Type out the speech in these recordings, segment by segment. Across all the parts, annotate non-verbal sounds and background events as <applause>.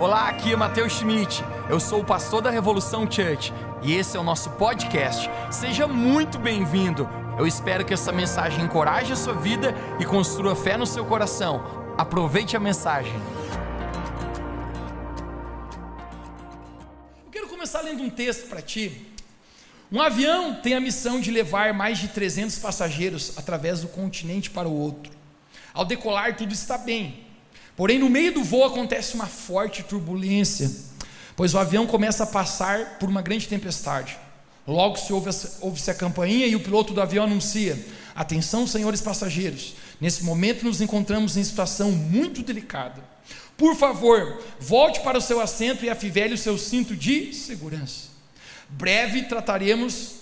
Olá, aqui é Matheus Schmidt. Eu sou o pastor da Revolução Church e esse é o nosso podcast. Seja muito bem-vindo. Eu espero que essa mensagem encoraje a sua vida e construa fé no seu coração. Aproveite a mensagem. Eu quero começar lendo um texto para ti. Um avião tem a missão de levar mais de 300 passageiros através do continente para o outro. Ao decolar, tudo está bem. Porém, no meio do voo acontece uma forte turbulência, pois o avião começa a passar por uma grande tempestade. Logo se ouve-se ouve a campainha e o piloto do avião anuncia: Atenção, senhores passageiros, nesse momento nos encontramos em situação muito delicada. Por favor, volte para o seu assento e afivele o seu cinto de segurança. Breve trataremos,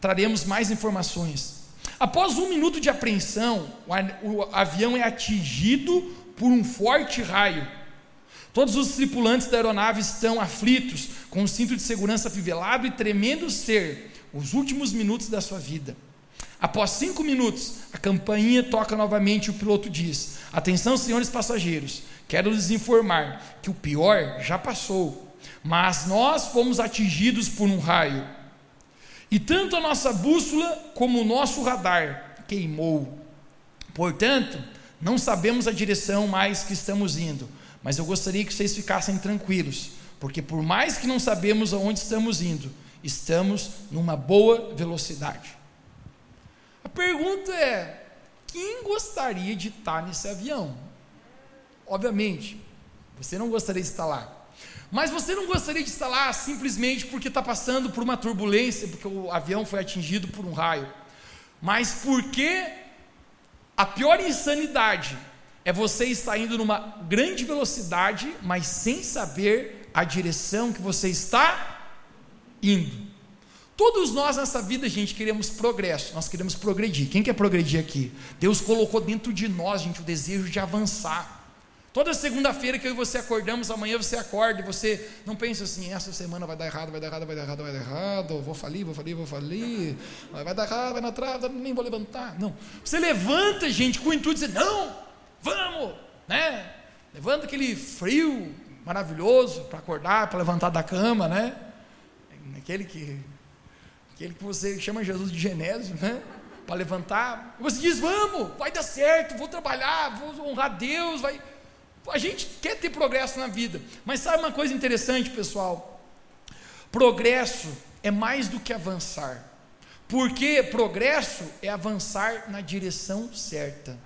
traremos mais informações. Após um minuto de apreensão, o avião é atingido por um forte raio. Todos os tripulantes da aeronave estão aflitos, com o cinto de segurança fivelado e tremendo ser os últimos minutos da sua vida. Após cinco minutos, a campainha toca novamente e o piloto diz: Atenção, senhores passageiros, quero lhes informar que o pior já passou, mas nós fomos atingidos por um raio. E tanto a nossa bússola como o nosso radar queimou. Portanto, não sabemos a direção mais que estamos indo, mas eu gostaria que vocês ficassem tranquilos, porque por mais que não sabemos aonde estamos indo, estamos numa boa velocidade. A pergunta é: quem gostaria de estar nesse avião? Obviamente, você não gostaria de estar lá. Mas você não gostaria de estar lá simplesmente porque está passando por uma turbulência, porque o avião foi atingido por um raio. Mas porque a pior insanidade é você estar indo numa grande velocidade, mas sem saber a direção que você está indo. Todos nós nessa vida, gente, queremos progresso, nós queremos progredir. Quem quer progredir aqui? Deus colocou dentro de nós, gente, o desejo de avançar. Toda segunda-feira que eu e você acordamos, amanhã você acorda e você não pensa assim, essa semana vai dar errado, vai dar errado, vai dar errado, vai dar errado, vou falir, vou falir, vou falir, vai dar errado, vai na trave, nem vou levantar. Não. Você levanta, gente, com o intuito de dizer, não, vamos, né? Levanta aquele frio maravilhoso para acordar, para levantar da cama, né? Aquele que, aquele que você chama Jesus de Genésio, né? Para levantar. E você diz, vamos, vai dar certo, vou trabalhar, vou honrar Deus, vai a gente quer ter progresso na vida, mas sabe uma coisa interessante, pessoal? Progresso é mais do que avançar, porque progresso é avançar na direção certa.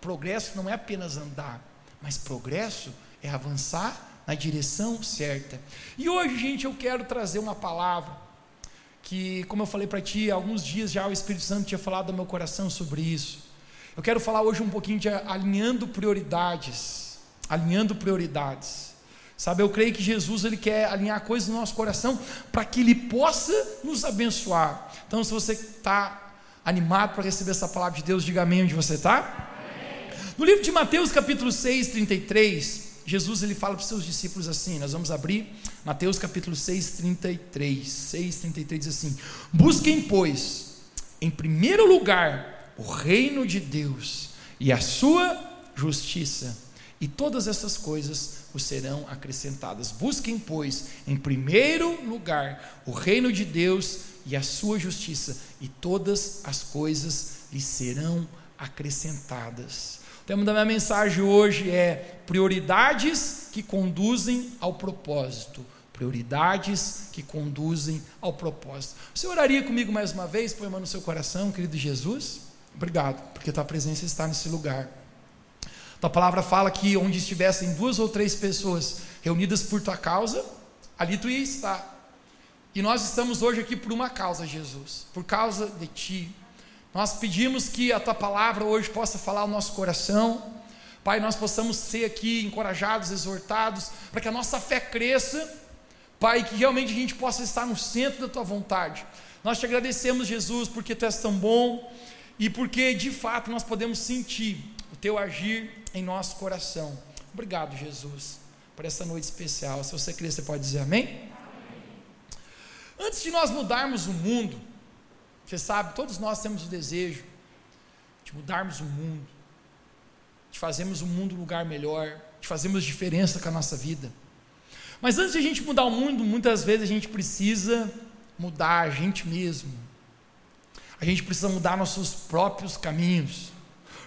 Progresso não é apenas andar, mas progresso é avançar na direção certa. E hoje, gente, eu quero trazer uma palavra que, como eu falei para ti, há alguns dias já o Espírito Santo tinha falado no meu coração sobre isso. Eu quero falar hoje um pouquinho de alinhando prioridades alinhando prioridades. Sabe, eu creio que Jesus ele quer alinhar coisas no nosso coração para que ele possa nos abençoar. Então, se você está animado para receber essa palavra de Deus, diga amém onde você está. No livro de Mateus, capítulo 6, 33, Jesus ele fala para os seus discípulos assim: nós vamos abrir Mateus capítulo 6, 33. 6, 33 diz assim: Busquem, pois, em primeiro lugar o reino de Deus e a sua justiça e todas essas coisas vos serão acrescentadas. Busquem, pois, em primeiro lugar o reino de Deus e a sua justiça, e todas as coisas lhe serão acrescentadas. O tema da minha mensagem hoje é prioridades que conduzem ao propósito. Prioridades que conduzem ao propósito. Você oraria comigo mais uma vez? Põe a mão no seu coração, querido Jesus. Obrigado, porque tua presença está nesse lugar. Tua palavra fala que onde estivessem duas ou três pessoas reunidas por tua causa, ali tu ia estar. E nós estamos hoje aqui por uma causa, Jesus, por causa de ti. Nós pedimos que a tua palavra hoje possa falar ao nosso coração. Pai, nós possamos ser aqui encorajados, exortados, para que a nossa fé cresça. Pai, que realmente a gente possa estar no centro da tua vontade. Nós te agradecemos, Jesus, porque tu és tão bom e porque de fato nós podemos sentir teu agir em nosso coração. Obrigado, Jesus, por essa noite especial. Se você crer, você pode dizer amém? amém? Antes de nós mudarmos o mundo, você sabe, todos nós temos o desejo de mudarmos o mundo, de fazermos o mundo um lugar melhor, de fazermos diferença com a nossa vida. Mas antes de a gente mudar o mundo, muitas vezes a gente precisa mudar a gente mesmo. A gente precisa mudar nossos próprios caminhos.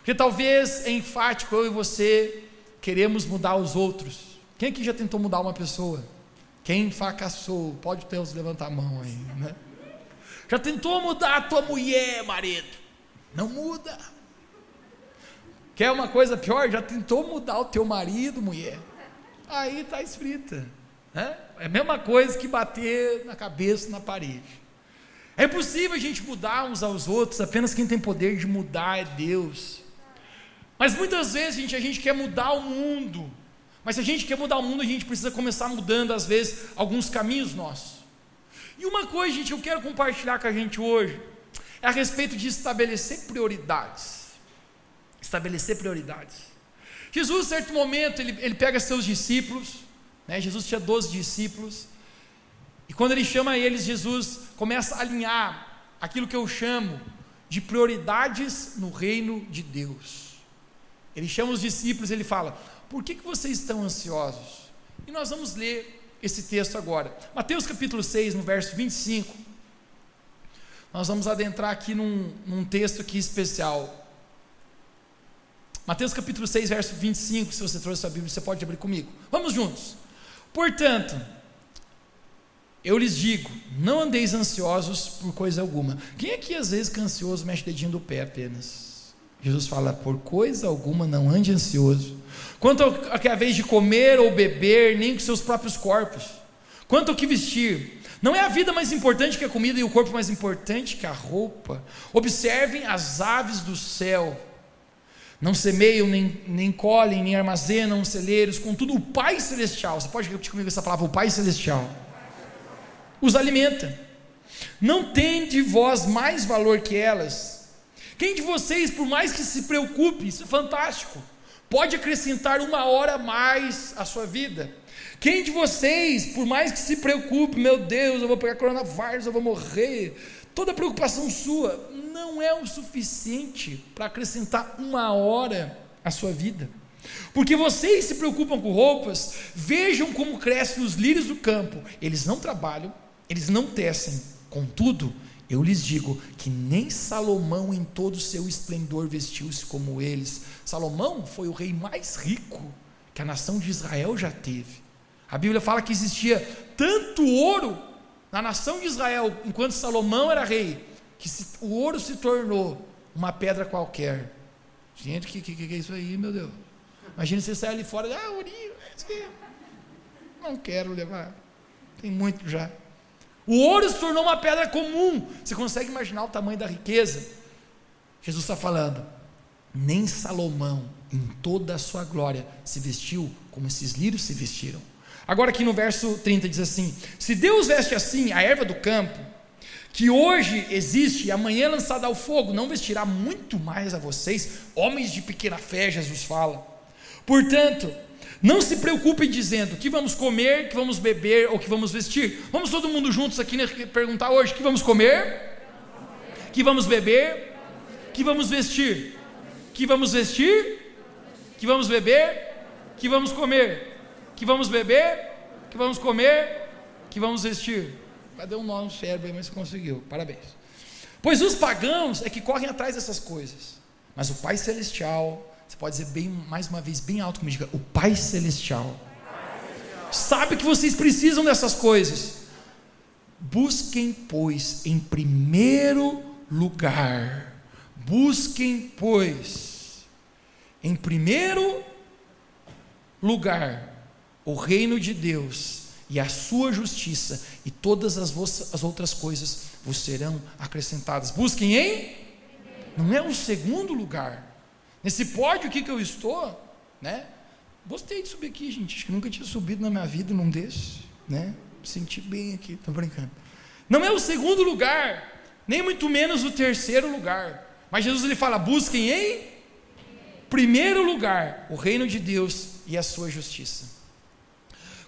Porque talvez é enfático eu e você queremos mudar os outros. Quem aqui já tentou mudar uma pessoa? Quem fracassou? Pode ter os levantar a mão aí, né? Já tentou mudar a tua mulher, marido? Não muda. Quer uma coisa pior? Já tentou mudar o teu marido, mulher? Aí está escrita. Né? É a mesma coisa que bater na cabeça na parede. É possível a gente mudar uns aos outros, apenas quem tem poder de mudar é Deus. Mas muitas vezes, gente, a gente quer mudar o mundo. Mas se a gente quer mudar o mundo, a gente precisa começar mudando, às vezes, alguns caminhos nossos. E uma coisa, gente, eu quero compartilhar com a gente hoje, é a respeito de estabelecer prioridades. Estabelecer prioridades. Jesus, em certo momento, ele, ele pega seus discípulos, né? Jesus tinha 12 discípulos, e quando ele chama eles, Jesus começa a alinhar aquilo que eu chamo de prioridades no reino de Deus. Ele chama os discípulos, ele fala: Por que, que vocês estão ansiosos? E nós vamos ler esse texto agora. Mateus capítulo 6, no verso 25. Nós vamos adentrar aqui num, num texto aqui especial. Mateus capítulo 6, verso 25. Se você trouxe a Bíblia, você pode abrir comigo. Vamos juntos. Portanto, eu lhes digo: não andeis ansiosos por coisa alguma. Quem é que às vezes fica ansioso mexe o dedinho do pé apenas? Jesus fala: por coisa alguma não ande ansioso. Quanto ao que é a vez de comer ou beber, nem com seus próprios corpos. Quanto ao que vestir. Não é a vida mais importante que a comida e o corpo mais importante que a roupa. Observem as aves do céu não semeiam, nem, nem colhem, nem armazenam celeiros, contudo o Pai Celestial, você pode repetir comigo essa palavra, o Pai Celestial, os alimenta. Não tem de vós mais valor que elas. Quem de vocês, por mais que se preocupe, isso é fantástico, pode acrescentar uma hora mais à sua vida? Quem de vocês, por mais que se preocupe, meu Deus, eu vou pegar coronavírus, eu vou morrer, toda preocupação sua, não é o suficiente para acrescentar uma hora à sua vida. Porque vocês se preocupam com roupas, vejam como crescem os lírios do campo. Eles não trabalham, eles não tecem. Contudo, eu lhes digo que nem Salomão, em todo o seu esplendor, vestiu-se como eles. Salomão foi o rei mais rico que a nação de Israel já teve. A Bíblia fala que existia tanto ouro na nação de Israel, enquanto Salomão era rei, que se, o ouro se tornou uma pedra qualquer. Gente, o que, que, que, é isso aí, meu Deus? Imagina você sair ali fora, ah, ourinho, não quero levar, tem muito já. O ouro se tornou uma pedra comum. Você consegue imaginar o tamanho da riqueza? Jesus está falando, nem Salomão, em toda a sua glória, se vestiu como esses lírios se vestiram. Agora, aqui no verso 30 diz assim: Se Deus veste assim a erva do campo, que hoje existe e amanhã é lançada ao fogo, não vestirá muito mais a vocês, homens de pequena fé, Jesus fala. Portanto, não se preocupem dizendo que vamos comer, que vamos beber ou que vamos vestir. Vamos todo mundo juntos aqui né, perguntar hoje: que vamos comer? Que vamos beber? Que vamos vestir? Que vamos vestir? Que vamos beber? Que vamos comer? Que vamos beber? Que vamos comer? Que vamos vestir? Cadê um nó no cérebro aí, mas conseguiu. Parabéns. Pois os pagãos é que correm atrás dessas coisas. Mas o Pai Celestial, você pode dizer bem, mais uma vez, bem alto comigo, diga, o Pai Celestial, sabe que vocês precisam dessas coisas. Busquem, pois, em primeiro lugar, busquem, pois, em primeiro lugar, o reino de Deus e a sua justiça, e todas as, as outras coisas vos serão acrescentadas. Busquem em, não é um segundo lugar. Nesse pódio aqui que eu estou, né? Gostei de subir aqui, gente. Acho que nunca tinha subido na minha vida num desses, né? Senti bem aqui, estou brincando. Não é o segundo lugar, nem muito menos o terceiro lugar. Mas Jesus ele fala: busquem em primeiro lugar o reino de Deus e a sua justiça.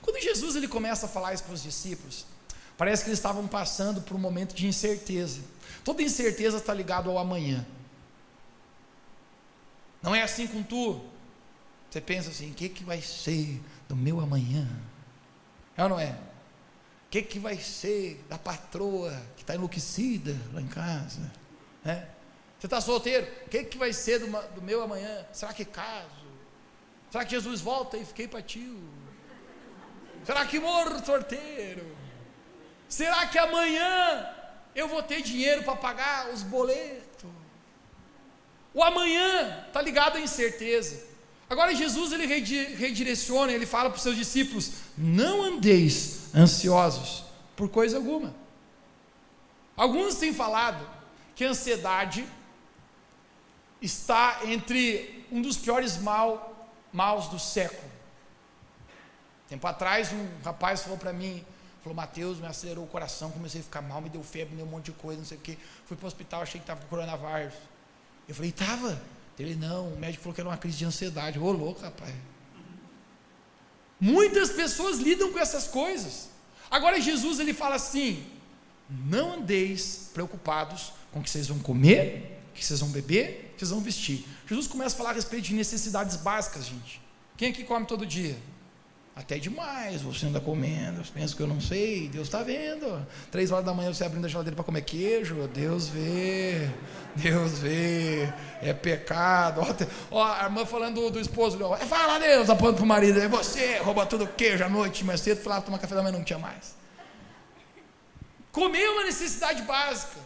Quando Jesus ele começa a falar isso para os discípulos, parece que eles estavam passando por um momento de incerteza. Toda incerteza está ligada ao amanhã. Não é assim com tu. Você pensa assim, o que, que vai ser do meu amanhã? É ou não é? O que, que vai ser da patroa que está enlouquecida lá em casa? Né? Você está solteiro? O que, que vai ser do, do, meu amanhã? Será que caso? Será que Jesus volta e fiquei para tio? Será que morro sorteiro? Será que amanhã eu vou ter dinheiro para pagar os boletos? O amanhã está ligado à incerteza. Agora Jesus ele redireciona, ele fala para os seus discípulos: não andeis ansiosos por coisa alguma. Alguns têm falado que a ansiedade está entre um dos piores mal, maus do século. Tempo atrás, um rapaz falou para mim, falou, Mateus, me acelerou o coração, comecei a ficar mal, me deu febre, me deu um monte de coisa, não sei o quê. Fui para o hospital, achei que estava com coronavírus. Eu falei, estava. Ele, não, o médico falou que era uma crise de ansiedade. Ô, louco, rapaz. Muitas pessoas lidam com essas coisas. Agora Jesus ele fala assim: não andeis preocupados com o que vocês vão comer, o que vocês vão beber, o que vocês vão vestir. Jesus começa a falar a respeito de necessidades básicas, gente. Quem aqui come todo dia? Até demais, você anda comendo, pensa que eu não sei, Deus está vendo. Três horas da manhã você abrindo a geladeira para comer queijo, Deus vê, Deus vê, é pecado. Ó, a irmã falando do, do esposo, ó, é, fala Deus, apontando para o marido, é você, rouba tudo queijo à noite, mais cedo, falava tomar café da manhã, não tinha mais. Comer é uma necessidade básica.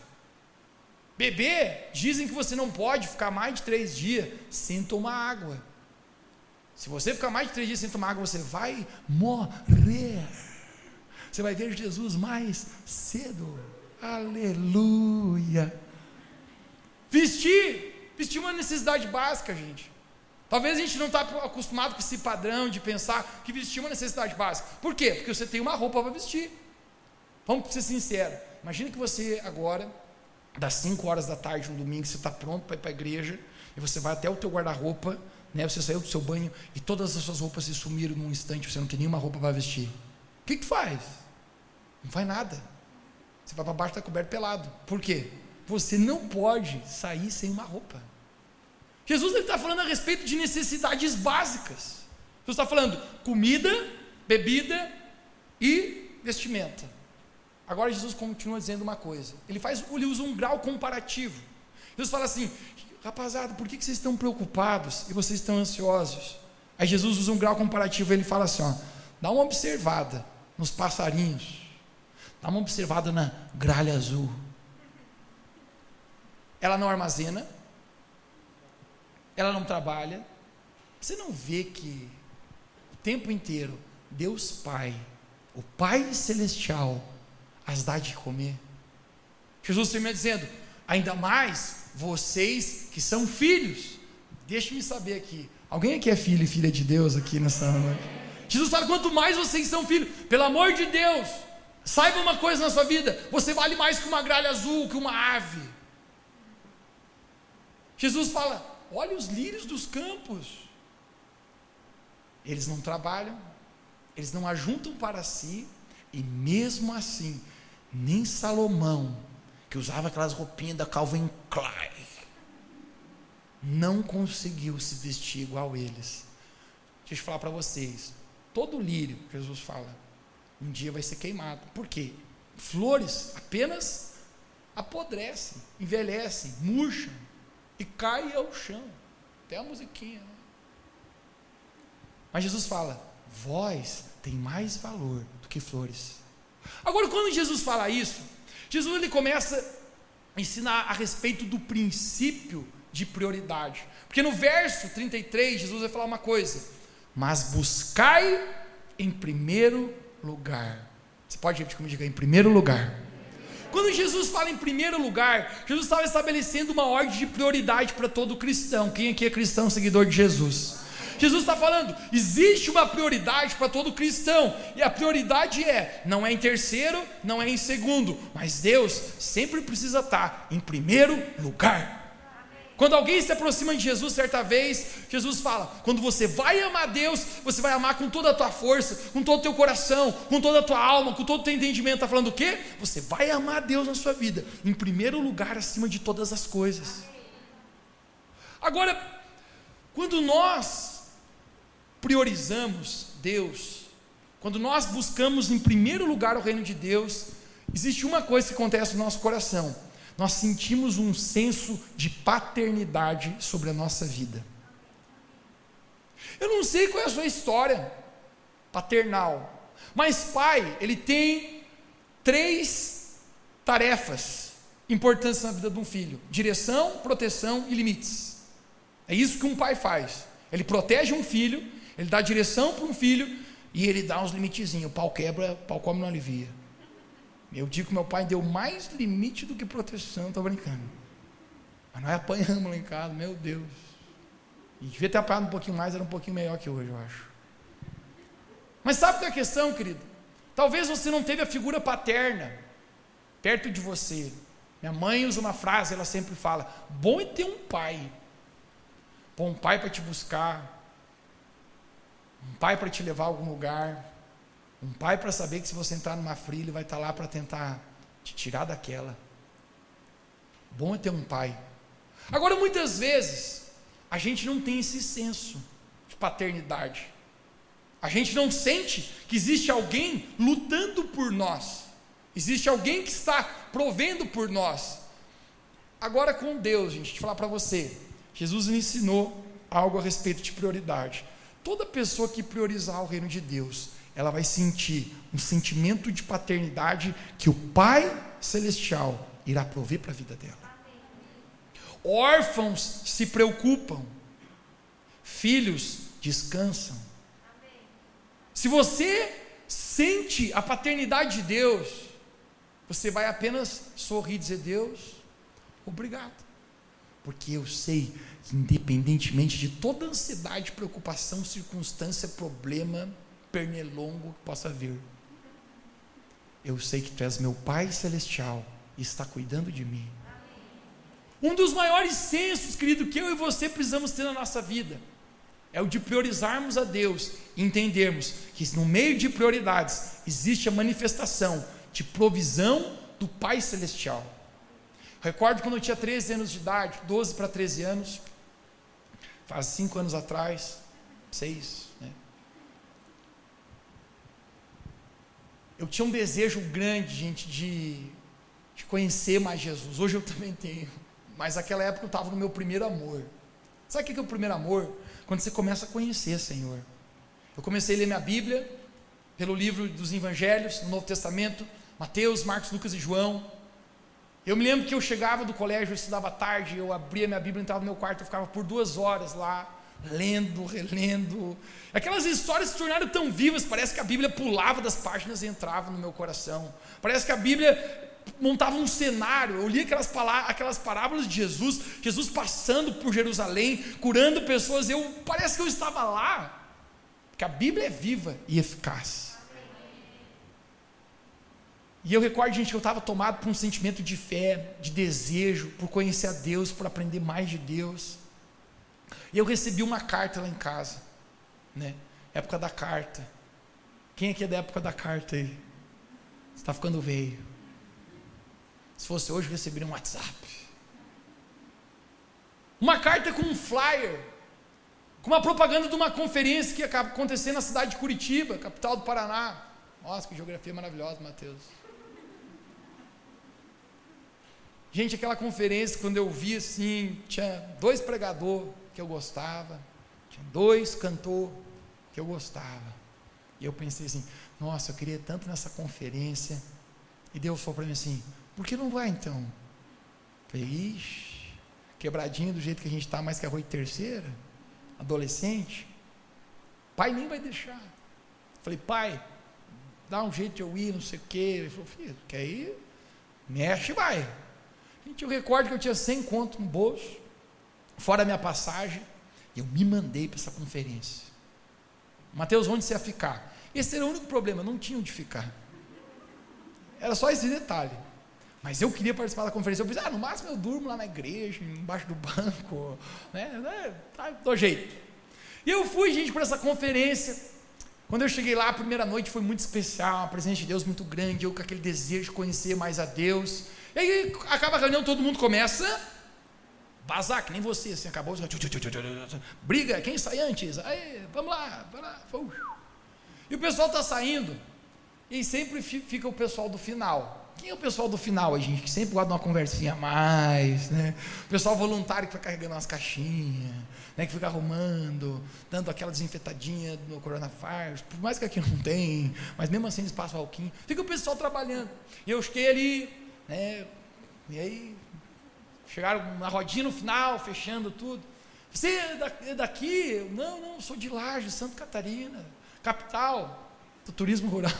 Beber, dizem que você não pode ficar mais de três dias sem tomar água. Se você ficar mais de três dias sem tomar água, você vai morrer. Você vai ver Jesus mais cedo. Aleluia. Vestir. Vestir é uma necessidade básica, gente. Talvez a gente não está acostumado com esse padrão de pensar que vestir é uma necessidade básica. Por quê? Porque você tem uma roupa para vestir. Vamos ser sinceros. Imagina que você agora, das 5 horas da tarde, um domingo, você está pronto para ir para a igreja, e você vai até o teu guarda-roupa né? Você saiu do seu banho e todas as suas roupas se sumiram num instante, você não tem nenhuma roupa para vestir. O que, que faz? Não faz nada. Você vai para baixo da coberta pelado. Por quê? Você não pode sair sem uma roupa. Jesus está falando a respeito de necessidades básicas. Jesus está falando comida, bebida e vestimenta. Agora Jesus continua dizendo uma coisa. Ele faz, ele usa um grau comparativo. Jesus fala assim: Rapaziada, por que vocês estão preocupados e vocês estão ansiosos? Aí Jesus usa um grau comparativo, ele fala assim: ó, dá uma observada nos passarinhos, dá uma observada na gralha azul. Ela não armazena, ela não trabalha. Você não vê que o tempo inteiro Deus Pai, o Pai Celestial, as dá de comer? Jesus termina dizendo: ainda mais vocês que são filhos. Deixe-me saber aqui. Alguém aqui é filho e filha de Deus aqui nessa noite? Jesus fala: quanto mais vocês são filhos, pelo amor de Deus, saiba uma coisa na sua vida: você vale mais que uma gralha azul, que uma ave. Jesus fala: olha os lírios dos campos. Eles não trabalham, eles não ajuntam para si, e mesmo assim, nem Salomão, que usava aquelas roupinhas da Calvin Klein, não conseguiu se vestir igual eles. Deixa eu falar para vocês: todo lírio, Jesus fala, um dia vai ser queimado. Por quê? Flores apenas apodrecem, envelhecem, murcham e caem ao chão. Até a musiquinha. Né? Mas Jesus fala: vós tem mais valor do que flores. Agora, quando Jesus fala isso, Jesus ele começa a ensinar a respeito do princípio de prioridade. Porque no verso 33, Jesus vai falar uma coisa: Mas buscai em primeiro lugar. Você pode repetir comigo, diga em primeiro lugar. Quando Jesus fala em primeiro lugar, Jesus estava estabelecendo uma ordem de prioridade para todo cristão. Quem aqui é cristão, seguidor de Jesus? Jesus está falando, existe uma prioridade para todo cristão, e a prioridade é, não é em terceiro, não é em segundo, mas Deus sempre precisa estar em primeiro lugar. Quando alguém se aproxima de Jesus certa vez, Jesus fala: quando você vai amar Deus, você vai amar com toda a tua força, com todo o teu coração, com toda a tua alma, com todo o teu entendimento. Está falando o quê? Você vai amar Deus na sua vida, em primeiro lugar, acima de todas as coisas. Agora, quando nós priorizamos Deus, quando nós buscamos em primeiro lugar o reino de Deus, existe uma coisa que acontece no nosso coração. Nós sentimos um senso de paternidade sobre a nossa vida. Eu não sei qual é a sua história paternal, mas pai, ele tem três tarefas importantes na vida de um filho: direção, proteção e limites. É isso que um pai faz. Ele protege um filho, ele dá direção para um filho e ele dá uns limitezinhos. O pau quebra, o pau come não alivia. Eu digo que meu pai deu mais limite do que proteção, estou brincando. Mas nós apanhamos lá em casa, meu Deus. E devia ter apanhado um pouquinho mais, era um pouquinho melhor que hoje, eu acho. Mas sabe qual é a questão, querido? Talvez você não teve a figura paterna perto de você. Minha mãe usa uma frase, ela sempre fala: bom é ter um pai. Bom, um pai para te buscar, um pai para te levar a algum lugar, um pai para saber que se você entrar numa fria, ele vai estar lá para tentar te tirar daquela. Bom é ter um pai. Agora, muitas vezes, a gente não tem esse senso de paternidade. A gente não sente que existe alguém lutando por nós. Existe alguém que está provendo por nós. Agora com Deus, gente, deixa eu falar para você. Jesus ensinou algo a respeito de prioridade. Toda pessoa que priorizar o reino de Deus, ela vai sentir um sentimento de paternidade que o Pai Celestial irá prover para a vida dela. Órfãos se preocupam, filhos descansam. Se você sente a paternidade de Deus, você vai apenas sorrir e dizer: Deus, obrigado porque eu sei independentemente de toda ansiedade, preocupação, circunstância, problema, pernilongo que possa vir, eu sei que tu és meu Pai Celestial e está cuidando de mim. Um dos maiores sensos, querido, que eu e você precisamos ter na nossa vida é o de priorizarmos a Deus e entendermos que no meio de prioridades existe a manifestação de provisão do Pai Celestial. Recordo quando eu tinha 13 anos de idade, 12 para 13 anos, faz 5 anos atrás, 6, né? Eu tinha um desejo grande, gente, de, de conhecer mais Jesus. Hoje eu também tenho, mas naquela época eu estava no meu primeiro amor. Sabe o que é o primeiro amor? Quando você começa a conhecer, Senhor. Eu comecei a ler minha Bíblia pelo livro dos Evangelhos, no Novo Testamento, Mateus, Marcos, Lucas e João. Eu me lembro que eu chegava do colégio, eu estudava tarde, eu abria minha Bíblia, entrava no meu quarto, eu ficava por duas horas lá, lendo, relendo. Aquelas histórias se tornaram tão vivas, parece que a Bíblia pulava das páginas e entrava no meu coração. Parece que a Bíblia montava um cenário. Eu li aquelas, aquelas parábolas de Jesus, Jesus passando por Jerusalém, curando pessoas. Eu parece que eu estava lá, porque a Bíblia é viva e eficaz. E eu recordo, gente, que eu estava tomado por um sentimento de fé, de desejo, por conhecer a Deus, por aprender mais de Deus. E eu recebi uma carta lá em casa, né? Época da carta. Quem aqui é da época da carta aí? Você está ficando velho. Se fosse hoje, receberia um WhatsApp. Uma carta com um flyer, com uma propaganda de uma conferência que ia acontecer na cidade de Curitiba, capital do Paraná. Nossa, que geografia maravilhosa, Mateus. Gente, aquela conferência, quando eu vi assim, tinha dois pregadores que eu gostava, tinha dois cantores que eu gostava. E eu pensei assim, nossa, eu queria tanto nessa conferência. E Deus falou para mim assim, por que não vai então? Eu falei, ixi, quebradinho do jeito que a gente está, mais que arroz terceira, adolescente. Pai nem vai deixar. Eu falei, pai, dá um jeito de eu ir, não sei o quê. Ele falou, filho, quer ir? Mexe e vai. Gente, eu recordo que eu tinha 100 conto no bolso, fora a minha passagem, e eu me mandei para essa conferência. Mateus, onde você ia ficar? Esse era o único problema, não tinha onde ficar. Era só esse detalhe. Mas eu queria participar da conferência. Eu pensei, ah, no máximo eu durmo lá na igreja, embaixo do banco, né? né tá, do jeito. E eu fui, gente, para essa conferência. Quando eu cheguei lá, a primeira noite foi muito especial, a presença de Deus muito grande, eu com aquele desejo de conhecer mais a Deus. E aí acaba a reunião, todo mundo começa a vazar, que nem você, assim, acabou. Briga, quem sai antes? Aí, vamos lá, vamos lá. E o pessoal está saindo, e sempre fica o pessoal do final. Quem é o pessoal do final, a gente? Que sempre guarda uma conversinha a mais, né? O pessoal voluntário que fica carregando umas caixinhas, né? Que fica arrumando, dando aquela desinfetadinha no coronavírus, por mais que aqui não tem, mas mesmo assim eles passam. Fica o pessoal trabalhando. E eu fiquei ali, né? E aí, chegaram na rodinha no final, fechando tudo. Você é, é daqui? Não, não, sou de Laje, Santa Catarina, capital do turismo rural.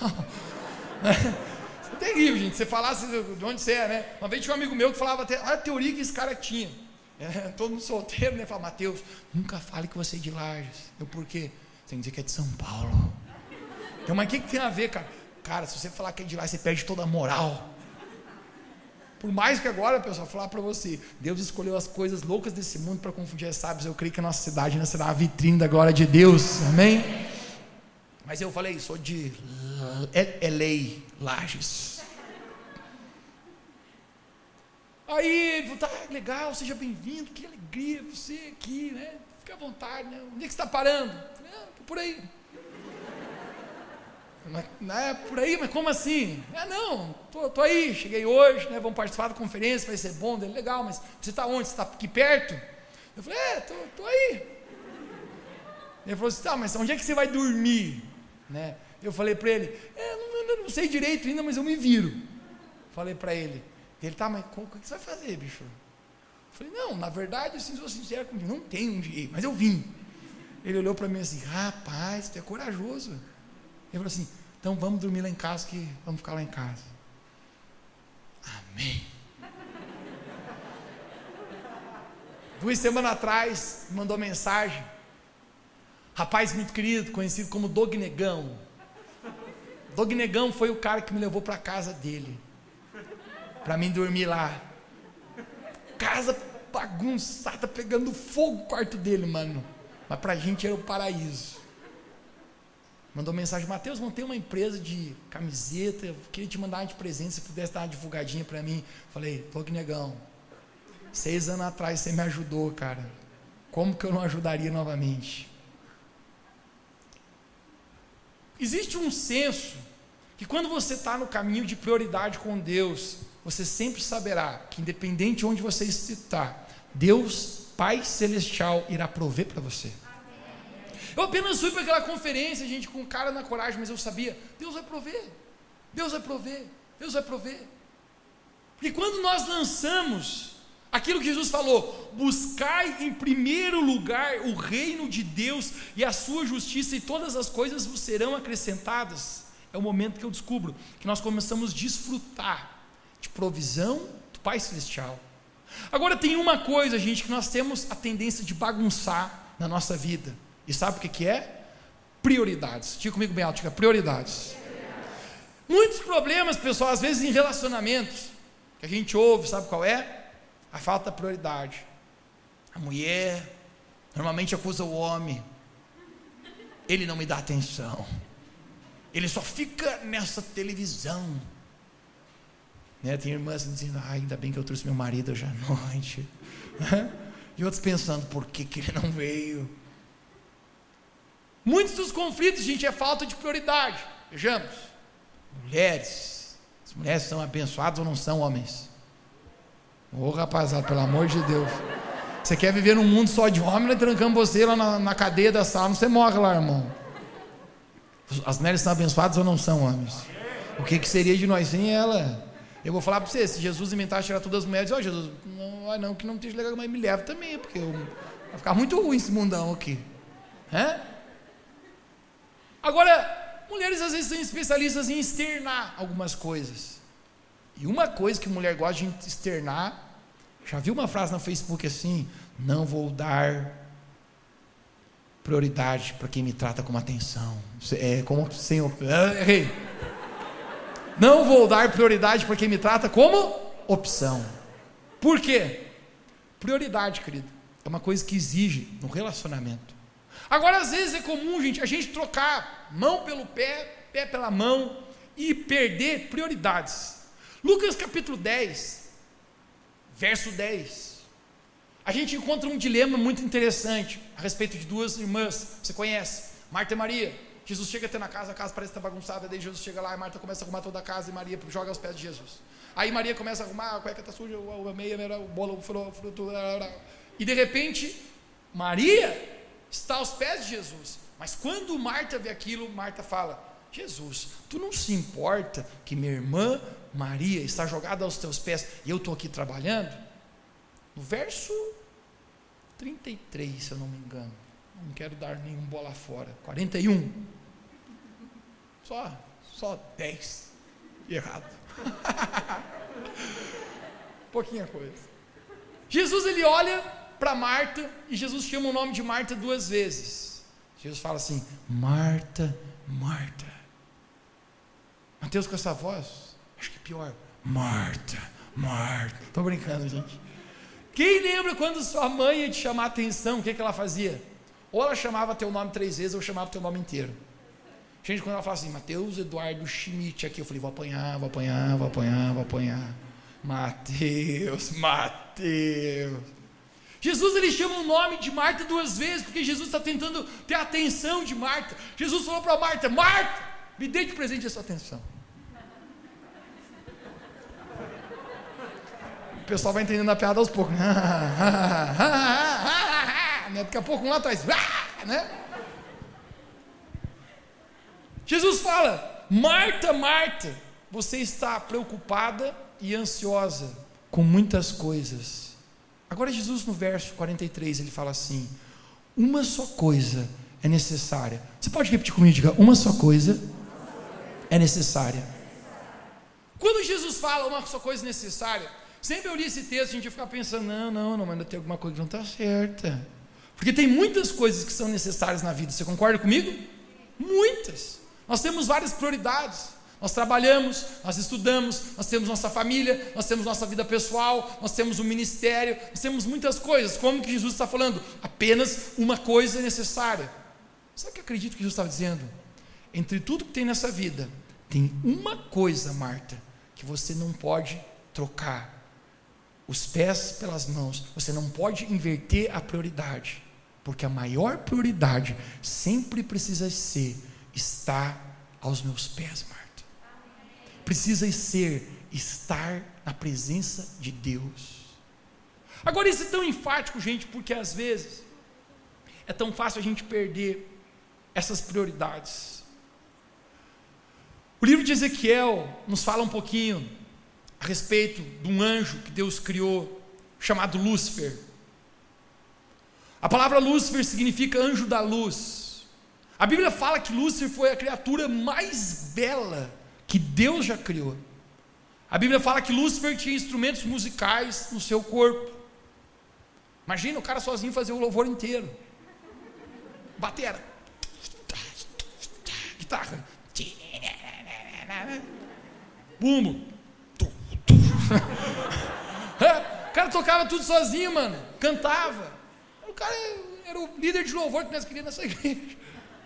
<laughs> É terrível, gente. Você falasse de onde você é, né? Uma vez tinha um amigo meu que falava até, olha a teoria que esse cara tinha. É, todo mundo solteiro, né? Fala, Mateus, nunca fale que você é de Lages. Eu, por quê? Você tem que dizer que é de São Paulo. Então, mas o que, que tem a ver, cara? Cara, se você falar que é de lá, você perde toda a moral. Por mais que agora, pessoal, falar para você, Deus escolheu as coisas loucas desse mundo para confundir as sábios. Eu creio que a nossa cidade ainda será a vitrine da glória de Deus. Amém? Mas eu falei, sou de LA, Lages. Aí, tá legal, seja bem-vindo, que alegria você aqui, né? Fique à vontade, né? Onde é que você está parando? Falei, ah, por aí. Não é por aí, mas como assim? Ah, não, tô, tô aí, cheguei hoje, né, vamos participar da conferência, vai ser bom, dele, legal, mas você está onde? Você está aqui perto? Eu falei, é, tô, tô aí. Ele falou assim, tá, mas onde é que você vai dormir? Né? Eu falei para ele, é, não, não, não, sei direito ainda, mas eu me viro. Falei para ele, ele, tá, mas o que você vai fazer, bicho? Eu falei, não, na verdade, assim, sou sincero comigo, não tenho onde ir, mas eu vim. Ele olhou para mim assim, rapaz, tu é corajoso. Ele falou assim: então vamos dormir lá em casa, que vamos ficar lá em casa. Amém. Duas semanas atrás, mandou mensagem. Rapaz muito querido, conhecido como Dog Negão. Negão foi o cara que me levou para casa dele. Para mim dormir lá. Casa bagunçada, pegando fogo o quarto dele, mano. Mas para a gente era o paraíso. Mandou mensagem, Mateus, montei uma empresa de camiseta, eu queria te mandar de presente, se pudesse dar uma divulgadinha para mim. Falei, tô que negão. Seis anos atrás você me ajudou, cara. Como que eu não ajudaria novamente? Existe um senso que quando você está no caminho de prioridade com Deus, você sempre saberá que independente de onde você está, Deus, Pai Celestial, irá prover para você. Eu apenas fui para aquela conferência, gente, com cara na coragem, mas eu sabia, Deus vai prover. Deus vai prover. Deus vai prover. Porque quando nós lançamos aquilo que Jesus falou, buscai em primeiro lugar o reino de Deus e a sua justiça, e todas as coisas vos serão acrescentadas. É o momento que eu descubro que nós começamos a desfrutar de provisão do Pai Celestial. Agora tem uma coisa, gente, que nós temos a tendência de bagunçar na nossa vida. E sabe o que, que é? Prioridades. Diga comigo bem alto, diga prioridades. Muitos problemas, pessoal, às vezes em relacionamentos, que a gente ouve, sabe qual é? A falta de prioridade. A mulher normalmente acusa o homem. Ele não me dá atenção. Ele só fica nessa televisão. Né? Tem irmãs dizendo, ah, ainda bem que eu trouxe meu marido hoje à <laughs> noite. e outros pensando, por que, que ele não veio? Muitos dos conflitos, gente, é falta de prioridade. Vejamos. Mulheres. As mulheres são abençoadas ou não são homens? Ô oh, pelo amor de Deus. Você quer viver num mundo só de homem, nós trancamos você lá na, na cadeia da sala, você morre lá, irmão. As mulheres são abençoadas ou não são homens? O que, que seria de nós sem ela? Eu vou falar para você, se Jesus inventasse tirar todas as mulheres, ó oh, Jesus, não, não, que não esteja legal, mas me leva também, porque eu, vai ficar muito ruim esse mundão aqui. É? Agora, mulheres às vezes são especialistas em externar algumas coisas. E uma coisa que mulher gosta de externar, já viu uma frase no Facebook assim: não vou dar prioridade para quem me trata com atenção. É como senhor. Ah, errei. Não vou dar prioridade para quem me trata como opção. Por quê? Prioridade, querido, é uma coisa que exige no relacionamento. Agora, às vezes é comum, gente, a gente trocar mão pelo pé, pé pela mão e perder prioridades. Lucas capítulo 10, verso 10. A gente encontra um dilema muito interessante a respeito de duas irmãs, você conhece, Marta e Maria. Jesus chega até na casa, a casa parece estar bagunçada, daí Jesus chega lá e Marta começa a arrumar toda a casa e Maria joga aos pés de Jesus. Aí Maria começa a arrumar, a cueca está suja, a meia, o bolo, o fruto, e de repente, Maria está aos pés de Jesus. Mas quando Marta vê aquilo, Marta fala: Jesus, tu não se importa que minha irmã Maria está jogada aos teus pés e eu estou aqui trabalhando? No verso 33, se eu não me engano. Não quero dar nenhum bola fora. 41. Só, só 10. Errado. <laughs> Pouquinha coisa. Jesus ele olha para Marta e Jesus chama o nome de Marta duas vezes. Jesus fala assim: Marta, Marta. Mateus com essa voz, acho que é pior. Marta, Marta. Estou brincando, gente. Quem lembra quando sua mãe ia te chamar a atenção, o que, que ela fazia? Ou ela chamava teu nome três vezes, ou chamava teu nome inteiro. Gente, quando ela fala assim, Mateus Eduardo Schmidt aqui, eu falei, vou apanhar, vou apanhar, vou apanhar, vou apanhar. Mateus, Mateus. Jesus ele chama o nome de Marta duas vezes, porque Jesus está tentando ter a atenção de Marta. Jesus falou para Marta: Marta, me dê de presente essa atenção. pessoal vai entendendo a piada aos poucos. né? <laughs> Daqui a pouco um lá atrás, <laughs> né? Jesus fala: Marta, Marta, você está preocupada e ansiosa com muitas coisas. Agora, Jesus, no verso 43, ele fala assim: Uma só coisa é necessária. Você pode repetir comigo? Diga: Uma só coisa é necessária. Quando Jesus fala uma só coisa necessária, Sempre eu li esse texto, a gente ia ficar pensando, não, não, não, mas tem alguma coisa que não está certa. Porque tem muitas coisas que são necessárias na vida, você concorda comigo? Muitas. Nós temos várias prioridades. Nós trabalhamos, nós estudamos, nós temos nossa família, nós temos nossa vida pessoal, nós temos o um ministério, nós temos muitas coisas. Como que Jesus está falando? Apenas uma coisa é necessária. Sabe o que eu acredito que Jesus estava dizendo? Entre tudo que tem nessa vida, tem uma coisa, Marta, que você não pode trocar os pés pelas mãos. Você não pode inverter a prioridade, porque a maior prioridade sempre precisa ser estar aos meus pés, Marta. Precisa ser estar na presença de Deus. Agora isso é tão enfático, gente, porque às vezes é tão fácil a gente perder essas prioridades. O livro de Ezequiel nos fala um pouquinho a respeito de um anjo que Deus criou, chamado Lúcifer. A palavra Lúcifer significa anjo da luz. A Bíblia fala que Lúcifer foi a criatura mais bela que Deus já criou. A Bíblia fala que Lúcifer tinha instrumentos musicais no seu corpo. Imagina o cara sozinho fazer o louvor inteiro. Batera. Guitarra. Bumbo. o cara tocava tudo sozinho, mano. Cantava. O cara era o líder de louvor que nós queríamos nessa igreja.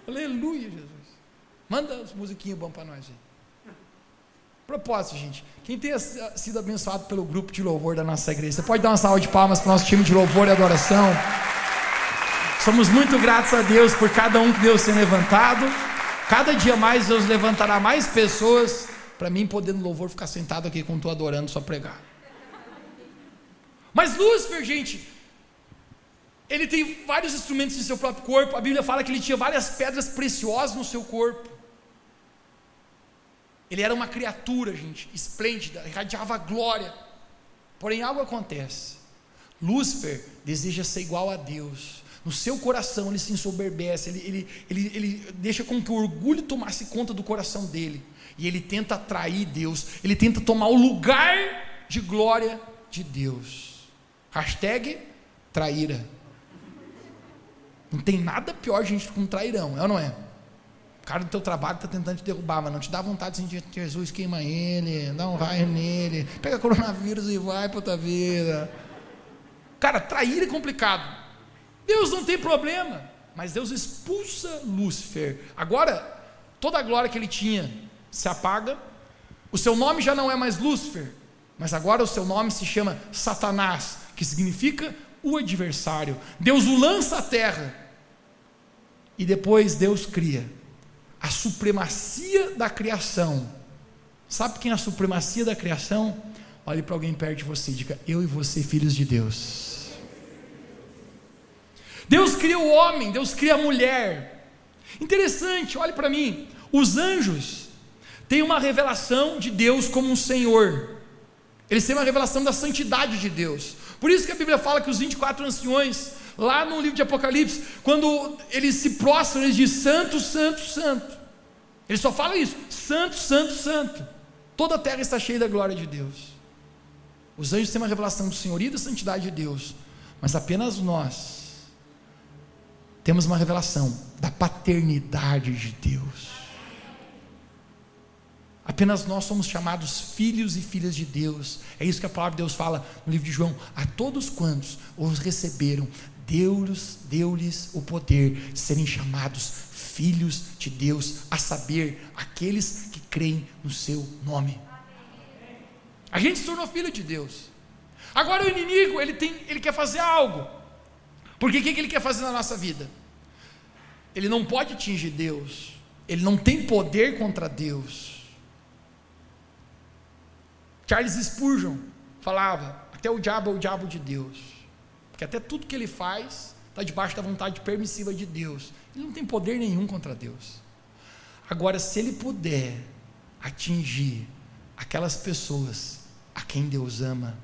Aleluia, Jesus. Manda as musiquinhas bom para nós aí. Propósito, gente. Quem tenha sido abençoado pelo grupo de louvor da nossa igreja, você pode dar uma salva de palmas para o nosso time de louvor e adoração. Somos muito gratos a Deus por cada um que Deus tem levantado. Cada dia mais Deus levantará mais pessoas para mim poder no louvor ficar sentado aqui quando estou adorando, só pregar. Mas Lúcifer, gente, ele tem vários instrumentos em seu próprio corpo. A Bíblia fala que ele tinha várias pedras preciosas no seu corpo. Ele era uma criatura, gente, esplêndida, irradiava glória. Porém, algo acontece. Lúcifer deseja ser igual a Deus. No seu coração ele se ensoberbece, ele, ele, ele, ele deixa com que o orgulho tomasse conta do coração dele e ele tenta atrair Deus, ele tenta tomar o lugar de glória de Deus. Hashtag traíra. Não tem nada pior, gente, com um trairão, é ou não é? O cara do teu trabalho está tentando te derrubar, mas não te dá vontade de sentir Jesus queima ele, dá um raio nele, pega coronavírus e vai para outra vida. Cara, trair é complicado. Deus não tem problema, mas Deus expulsa Lúcifer. Agora, toda a glória que ele tinha se apaga. O seu nome já não é mais Lúcifer, mas agora o seu nome se chama Satanás, que significa o adversário. Deus o lança à terra e depois Deus cria a supremacia da criação. Sabe quem é a supremacia da criação? Olhe para alguém perto de você e diga: Eu e você, filhos de Deus. Deus cria o homem, Deus cria a mulher. Interessante, olhe para mim. Os anjos têm uma revelação de Deus como um Senhor. Eles têm uma revelação da santidade de Deus. Por isso que a Bíblia fala que os 24 anciões, lá no livro de Apocalipse, quando eles se prostram, eles dizem: Santo, Santo, Santo. Ele só fala isso: Santo, Santo, Santo. Toda a terra está cheia da glória de Deus. Os anjos têm uma revelação do Senhor e da santidade de Deus, mas apenas nós temos uma revelação da paternidade de Deus. Apenas nós somos chamados filhos e filhas de Deus. É isso que a palavra de Deus fala no livro de João. A todos quantos os receberam, Deus deu-lhes o poder de serem chamados filhos de Deus, a saber, aqueles que creem no seu nome. A gente se tornou filho de Deus. Agora o inimigo, ele, tem, ele quer fazer algo. Porque o que, que ele quer fazer na nossa vida? Ele não pode atingir Deus. Ele não tem poder contra Deus. Charles Spurgeon falava: até o diabo é o diabo de Deus. Até tudo que ele faz está debaixo da vontade permissiva de Deus. Ele não tem poder nenhum contra Deus. Agora, se ele puder atingir aquelas pessoas a quem Deus ama.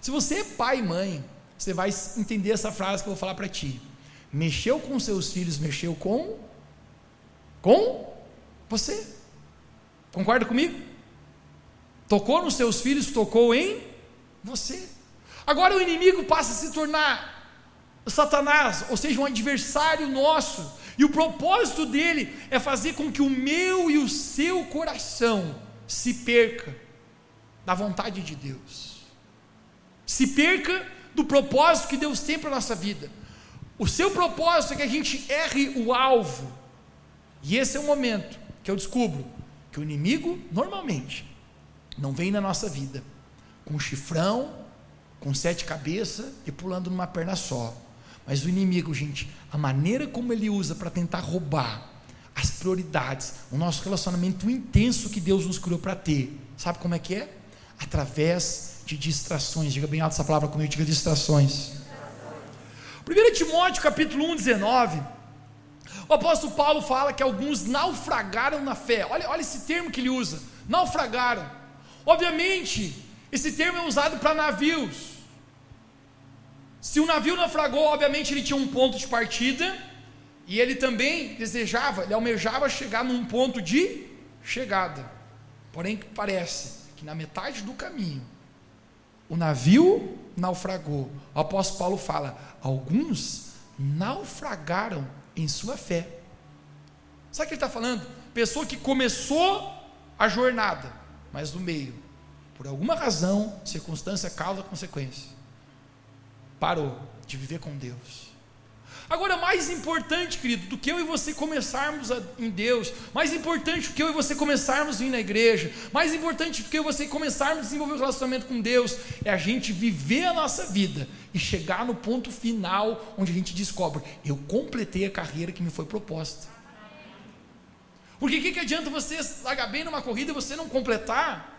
Se você é pai e mãe, você vai entender essa frase que eu vou falar para ti. Mexeu com seus filhos, mexeu com com você. Concorda comigo? Tocou nos seus filhos, tocou em você. Agora o inimigo passa a se tornar Satanás, ou seja, um adversário nosso. E o propósito dele é fazer com que o meu e o seu coração se perca da vontade de Deus, se perca do propósito que Deus tem para a nossa vida. O seu propósito é que a gente erre o alvo, e esse é o momento que eu descubro que o inimigo, normalmente, não vem na nossa vida com chifrão, com sete cabeças e pulando numa perna só. Mas o inimigo, gente, a maneira como ele usa para tentar roubar as prioridades, o nosso relacionamento intenso que Deus nos criou para ter, sabe como é que é? através de distrações. Diga bem alto essa palavra comigo, diga distrações. 1 Timóteo capítulo 1, 19. O apóstolo Paulo fala que alguns naufragaram na fé. Olha, olha esse termo que ele usa: naufragaram. Obviamente, esse termo é usado para navios. Se o navio naufragou, obviamente ele tinha um ponto de partida e ele também desejava, ele almejava chegar num ponto de chegada. Porém, parece que na metade do caminho o navio naufragou. O apóstolo Paulo fala: alguns naufragaram em sua fé. Sabe o que ele está falando? Pessoa que começou a jornada, mas no meio, por alguma razão, circunstância, causa, consequência, parou de viver com Deus. Agora, mais importante, querido, do que eu e você começarmos a, em Deus, mais importante do que eu e você começarmos a ir na igreja, mais importante do que eu e você começarmos a desenvolver um relacionamento com Deus, é a gente viver a nossa vida e chegar no ponto final onde a gente descobre: eu completei a carreira que me foi proposta. Porque o que, que adianta você largar bem numa corrida e você não completar?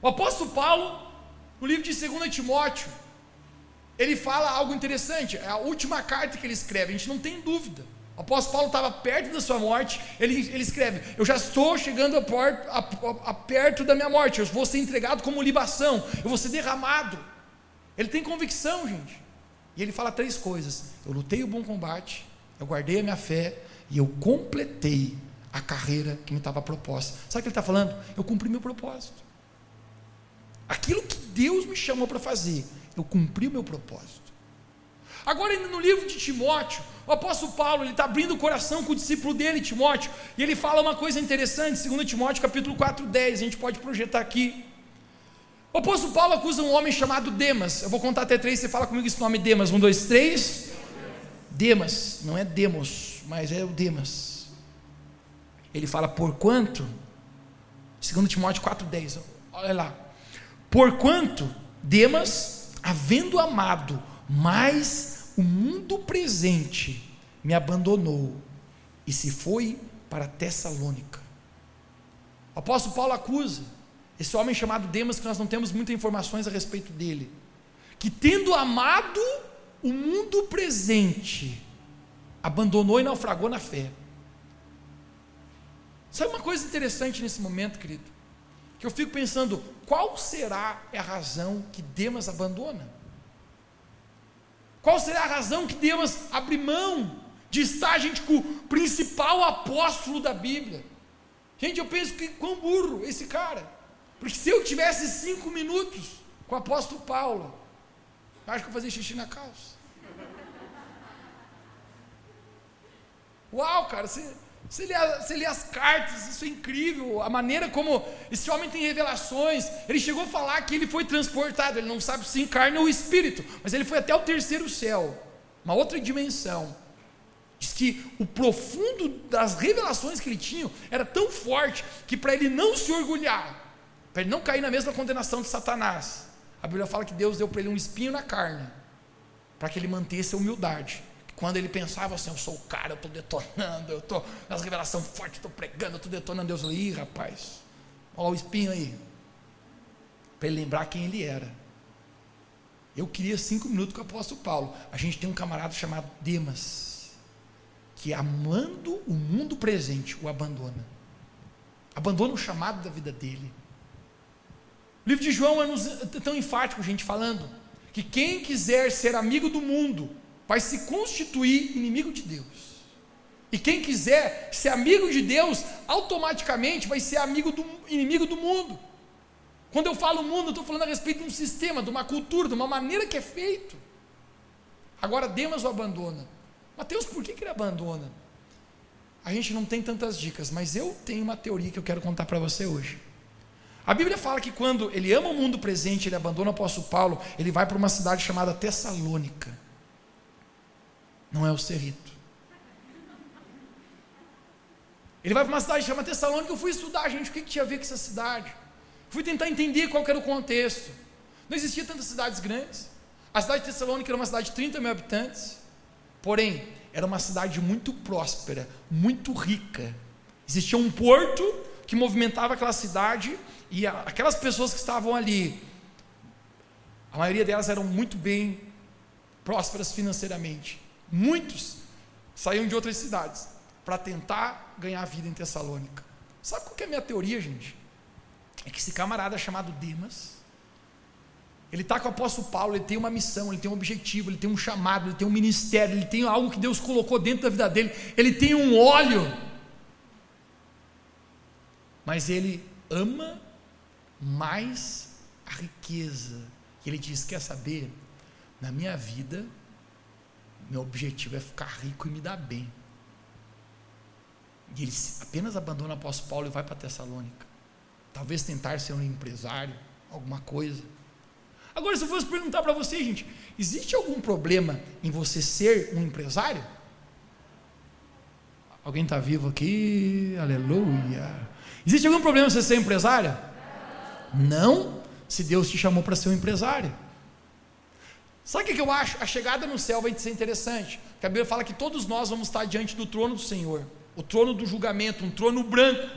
O apóstolo Paulo, no livro de 2 Timóteo, ele fala algo interessante, é a última carta que ele escreve, a gente não tem dúvida. O apóstolo Paulo estava perto da sua morte, ele, ele escreve: Eu já estou chegando a, port, a, a, a perto da minha morte, eu vou ser entregado como libação, eu vou ser derramado. Ele tem convicção, gente. E ele fala três coisas: Eu lutei o bom combate, eu guardei a minha fé e eu completei a carreira que me estava proposta. Sabe o que ele está falando? Eu cumpri meu propósito. Aquilo que Deus me chamou para fazer, eu cumpri o meu propósito. Agora, no livro de Timóteo, o apóstolo Paulo ele está abrindo o coração com o discípulo dele, Timóteo, e ele fala uma coisa interessante, 2 Timóteo capítulo 4, 10, a gente pode projetar aqui. O apóstolo Paulo acusa um homem chamado Demas. Eu vou contar até três, você fala comigo esse nome Demas. Um, dois, três. Demas, não é Demos, mas é o Demas. Ele fala, por quanto? 2 Timóteo 4,10. Olha lá. Porquanto Demas havendo amado mais o mundo presente, me abandonou e se foi para Tessalônica. O apóstolo Paulo acusa esse homem chamado Demas, que nós não temos muitas informações a respeito dele, que tendo amado o mundo presente, abandonou e naufragou na fé. Sabe uma coisa interessante nesse momento, querido? Que eu fico pensando, qual será a razão que Demas abandona? Qual será a razão que Demas abre mão de estar, gente, com o principal apóstolo da Bíblia? Gente, eu penso que quão burro esse cara. Porque se eu tivesse cinco minutos com o apóstolo Paulo, acho que eu fazia xixi na calça. Uau, cara, você, você, lê, você lê as cartas, isso é incrível. A maneira como esse homem tem revelações. Ele chegou a falar que ele foi transportado, ele não sabe se encarna ou espírito, mas ele foi até o terceiro céu, uma outra dimensão. Diz que o profundo das revelações que ele tinha era tão forte que para ele não se orgulhar, para ele não cair na mesma condenação de Satanás, a Bíblia fala que Deus deu para ele um espinho na carne, para que ele mantesse a humildade. Quando ele pensava assim, eu sou o cara, eu estou detonando, eu estou nas revelações fortes, estou pregando, estou detonando. Deus ih rapaz, olha o espinho aí. Para ele lembrar quem ele era. Eu queria cinco minutos com o apóstolo Paulo. A gente tem um camarada chamado Demas, que amando o mundo presente, o abandona. Abandona o chamado da vida dele. O livro de João é tão enfático, gente, falando que quem quiser ser amigo do mundo, vai se constituir inimigo de Deus. E quem quiser ser amigo de Deus, automaticamente vai ser amigo do inimigo do mundo. Quando eu falo mundo, eu estou falando a respeito de um sistema, de uma cultura, de uma maneira que é feito. Agora Demas o abandona. Mateus, por que, que ele abandona? A gente não tem tantas dicas, mas eu tenho uma teoria que eu quero contar para você hoje. A Bíblia fala que quando ele ama o mundo presente, ele abandona o apóstolo Paulo, ele vai para uma cidade chamada Tessalônica não é o Cerrito. Ele vai para uma cidade chamada Tessalônica. Eu fui estudar, gente, o que, que tinha a ver com essa cidade. Fui tentar entender qual era o contexto. Não existia tantas cidades grandes. A cidade de Tessalônica era uma cidade de 30 mil habitantes. Porém, era uma cidade muito próspera, muito rica. Existia um porto que movimentava aquela cidade e aquelas pessoas que estavam ali, a maioria delas eram muito bem prósperas financeiramente. Muitos saíam de outras cidades para tentar ganhar vida em Tessalônica. Sabe qual é a minha teoria, gente? É que esse camarada chamado Demas, ele está com o apóstolo Paulo, ele tem uma missão, ele tem um objetivo, ele tem um chamado, ele tem um ministério, ele tem algo que Deus colocou dentro da vida dele, ele tem um óleo. Mas ele ama mais a riqueza. Ele diz: Quer saber? Na minha vida, meu objetivo é ficar rico e me dar bem. E ele apenas abandona o apóstolo Paulo e vai para Tessalônica. Talvez tentar ser um empresário, alguma coisa. Agora, se eu fosse perguntar para você, gente, existe algum problema em você ser um empresário? Alguém está vivo aqui? Aleluia. Existe algum problema em você ser empresário? Não, se Deus te chamou para ser um empresário. Sabe o que eu acho? A chegada no céu vai ser interessante. Porque a Bíblia fala que todos nós vamos estar diante do trono do Senhor, o trono do julgamento, um trono branco.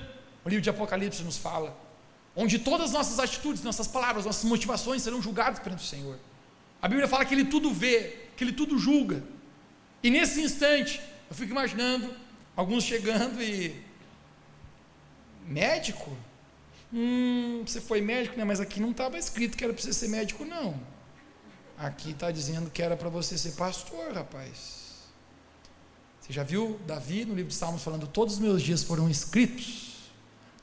O livro de Apocalipse nos fala. Onde todas as nossas atitudes, nossas palavras, nossas motivações serão julgadas perante o Senhor. A Bíblia fala que Ele tudo vê, que Ele tudo julga. E nesse instante, eu fico imaginando alguns chegando e. Médico? Hum, você foi médico, né? Mas aqui não estava escrito que era para você ser médico, não. Aqui está dizendo que era para você ser pastor, rapaz. Você já viu Davi no livro de Salmos falando: Todos os meus dias foram escritos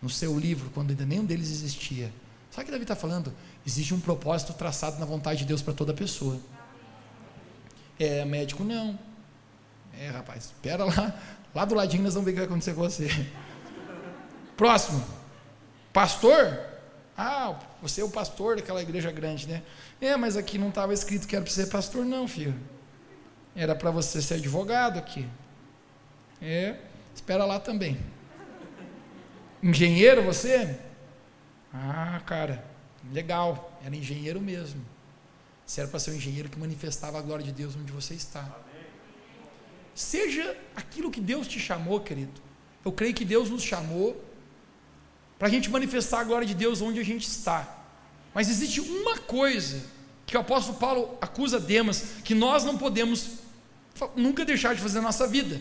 no seu livro, quando ainda nenhum deles existia. Sabe o que Davi está falando? Existe um propósito traçado na vontade de Deus para toda pessoa. É médico, não. É, rapaz, espera lá, lá do ladinho nós vamos ver o que vai acontecer com você. Próximo. Pastor? Ah, você é o pastor daquela igreja grande, né? É, mas aqui não estava escrito que era para ser pastor, não, filho. Era para você ser advogado aqui. É, espera lá também. Engenheiro você? Ah, cara, legal. Era engenheiro mesmo. Você era para ser um engenheiro que manifestava a glória de Deus onde você está. Seja aquilo que Deus te chamou, querido. Eu creio que Deus nos chamou para a gente manifestar a glória de Deus onde a gente está. Mas existe uma coisa que o apóstolo Paulo acusa Demas, que nós não podemos nunca deixar de fazer na nossa vida,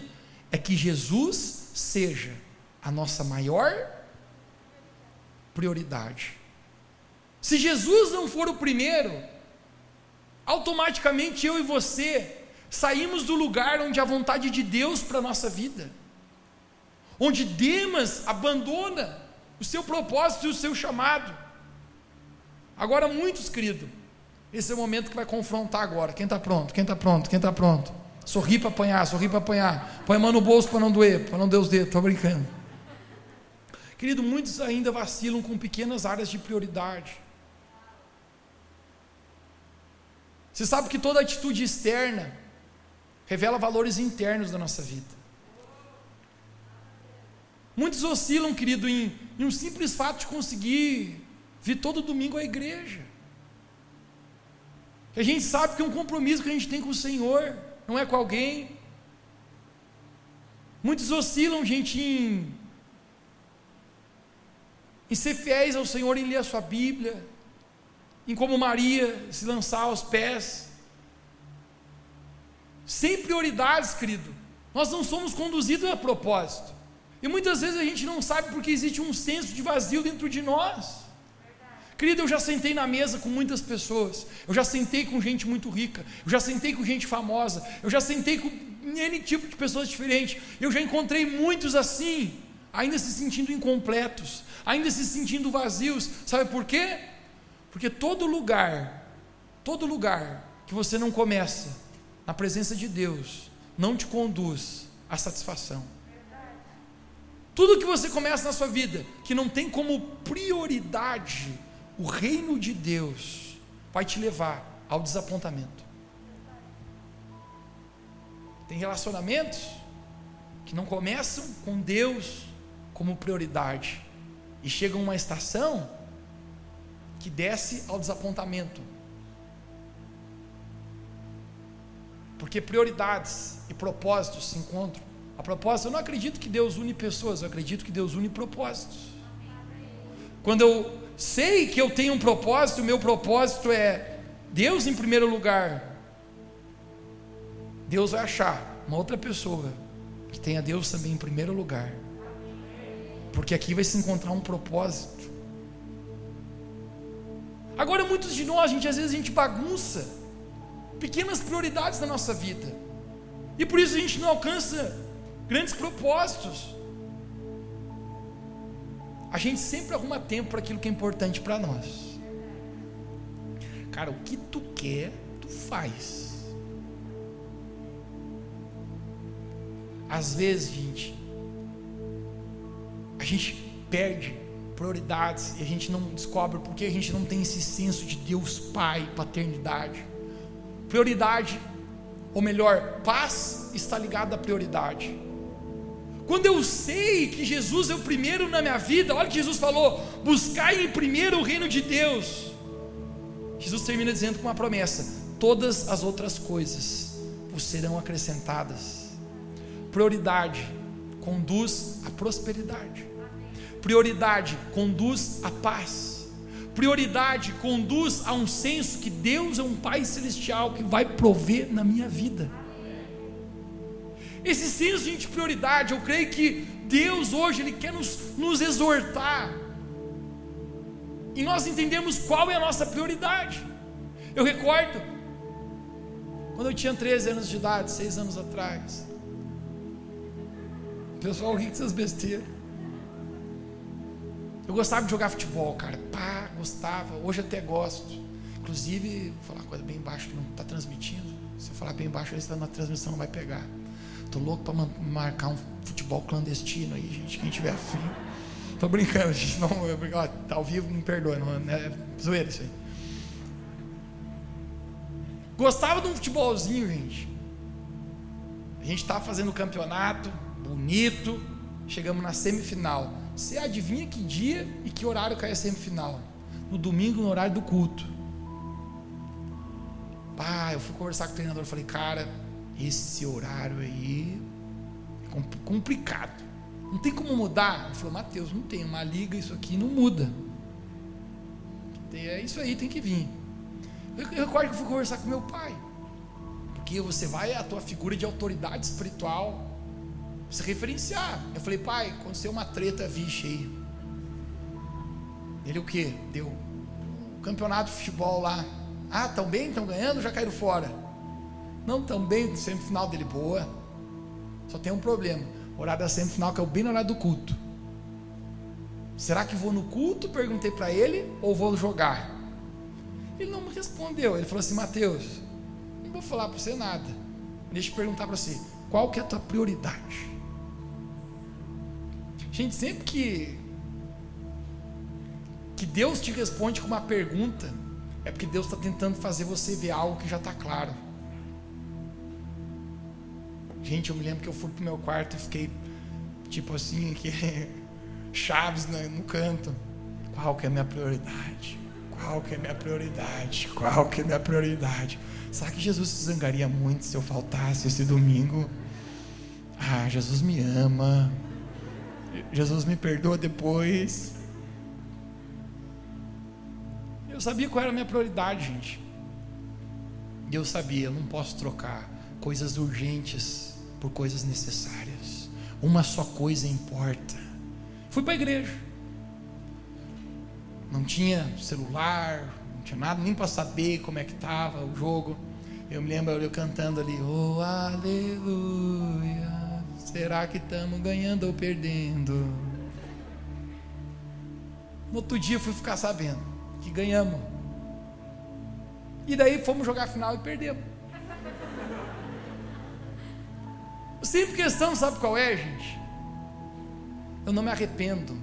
é que Jesus seja a nossa maior prioridade. Se Jesus não for o primeiro, automaticamente eu e você saímos do lugar onde a vontade de Deus para a nossa vida, onde Demas abandona o seu propósito e o seu chamado. Agora, muitos, querido, esse é o momento que vai confrontar agora. Quem está pronto? Quem está pronto? Quem está pronto? Sorri para apanhar, sorri para apanhar. Põe a mão no bolso para não doer, para não doer os dedos. Estou brincando. Querido, muitos ainda vacilam com pequenas áreas de prioridade. Você sabe que toda atitude externa revela valores internos da nossa vida. Muitos oscilam, querido, em, em um simples fato de conseguir vir todo domingo à igreja. A gente sabe que é um compromisso que a gente tem com o Senhor, não é com alguém. Muitos oscilam, gente, em, em ser fiéis ao Senhor, em ler a sua Bíblia, em como Maria se lançar aos pés. Sem prioridades, querido. Nós não somos conduzidos a propósito. E muitas vezes a gente não sabe porque existe um senso de vazio dentro de nós. Querido, eu já sentei na mesa com muitas pessoas, eu já sentei com gente muito rica, eu já sentei com gente famosa, eu já sentei com N tipo de pessoas diferentes, eu já encontrei muitos assim, ainda se sentindo incompletos, ainda se sentindo vazios, sabe por quê? Porque todo lugar, todo lugar que você não começa na presença de Deus, não te conduz à satisfação. Tudo que você começa na sua vida, que não tem como prioridade o reino de Deus, vai te levar ao desapontamento. Tem relacionamentos que não começam com Deus como prioridade e chegam a uma estação que desce ao desapontamento. Porque prioridades e propósitos se encontram. A propósito, eu não acredito que Deus une pessoas, eu acredito que Deus une propósitos. Quando eu sei que eu tenho um propósito, o meu propósito é Deus em primeiro lugar, Deus vai achar uma outra pessoa que tenha Deus também em primeiro lugar, porque aqui vai se encontrar um propósito. Agora, muitos de nós, a gente, às vezes a gente bagunça pequenas prioridades da nossa vida, e por isso a gente não alcança grandes propósitos. A gente sempre arruma tempo para aquilo que é importante para nós. Cara, o que tu quer, tu faz. Às vezes, gente, a gente perde prioridades e a gente não descobre porque a gente não tem esse senso de Deus Pai, paternidade. Prioridade, ou melhor, paz está ligada à prioridade. Quando eu sei que Jesus é o primeiro na minha vida, olha que Jesus falou: buscai em primeiro o reino de Deus. Jesus termina dizendo com uma promessa: todas as outras coisas vos serão acrescentadas. Prioridade conduz à prosperidade. Prioridade conduz à paz. Prioridade conduz a um senso que Deus é um Pai celestial que vai prover na minha vida. Esse senso de prioridade, eu creio que Deus hoje Ele quer nos, nos exortar. E nós entendemos qual é a nossa prioridade. Eu recordo, quando eu tinha 13 anos de idade, 6 anos atrás. O pessoal ri dessas besteiras. Eu gostava de jogar futebol, cara. Pá, gostava. Hoje até gosto. Inclusive, vou falar uma coisa bem baixo que não está transmitindo. Se eu falar bem baixo, aí está na transmissão não vai pegar. Tô louco para marcar um futebol clandestino aí, gente. Quem tiver afim. Tô brincando, gente. Não, eu, ó, tá ao vivo, me perdoa. Não, é zoeira isso aí. Gostava de um futebolzinho, gente. A gente estava fazendo o campeonato, bonito. Chegamos na semifinal. Você adivinha que dia e que horário cai a semifinal? No domingo, no horário do culto. Pá, eu fui conversar com o treinador. Falei, cara, esse horário aí é complicado. Não tem como mudar? Ele falou, Mateus, não tem, uma liga, isso aqui não muda. É isso aí, tem que vir. Eu, recordo que eu fui conversar com meu pai. Porque você vai a tua figura de autoridade espiritual se referenciar. Eu falei, pai, aconteceu uma treta, vixe aí. Ele o que? Deu campeonato de futebol lá. Ah, estão bem? Estão ganhando? Já caíram fora. Não, tão bem, semifinal dele boa. Só tem um problema. O horário da semifinal que é o bem no horário do culto. Será que vou no culto? Perguntei para ele, ou vou jogar? Ele não me respondeu. Ele falou assim: Mateus, não vou falar para você nada. Deixa eu perguntar para você: qual que é a tua prioridade? Gente, sempre que que Deus te responde com uma pergunta, é porque Deus está tentando fazer você ver algo que já está claro. Gente, eu me lembro que eu fui pro meu quarto e fiquei tipo assim, que <laughs> chaves no canto. Qual que é a minha prioridade? Qual que é a minha prioridade? Qual que é a minha prioridade? Será que Jesus se zangaria muito se eu faltasse esse domingo? Ah, Jesus me ama. Jesus me perdoa depois. Eu sabia qual era a minha prioridade, gente. E eu sabia, eu não posso trocar coisas urgentes por coisas necessárias. Uma só coisa importa. Fui para a igreja. Não tinha celular, não tinha nada, nem para saber como é que estava o jogo. Eu me lembro eu cantando ali, oh aleluia, será que estamos ganhando ou perdendo? No outro dia fui ficar sabendo que ganhamos. E daí fomos jogar a final e perdemos. Sempre questão, sabe qual é, gente? Eu não me arrependo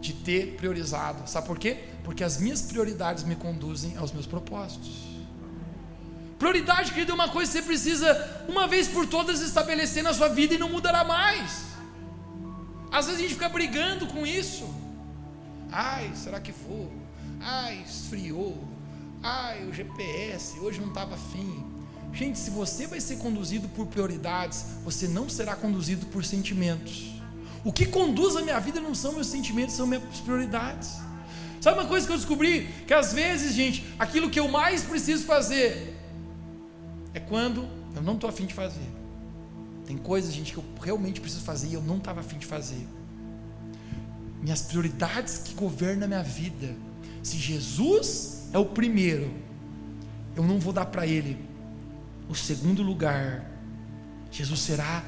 de ter priorizado. Sabe por quê? Porque as minhas prioridades me conduzem aos meus propósitos. Prioridade, querido, é uma coisa que você precisa, uma vez por todas, estabelecer na sua vida e não mudará mais. Às vezes a gente fica brigando com isso. Ai, será que for? Ai, esfriou. Ai, o GPS, hoje não estava afim. Gente, se você vai ser conduzido por prioridades, você não será conduzido por sentimentos. O que conduz a minha vida não são meus sentimentos, são minhas prioridades. Sabe uma coisa que eu descobri? Que às vezes, gente, aquilo que eu mais preciso fazer é quando eu não estou afim de fazer. Tem coisas, gente, que eu realmente preciso fazer e eu não estava afim de fazer. Minhas prioridades que governam a minha vida se Jesus é o primeiro, eu não vou dar para ele o segundo lugar. Jesus será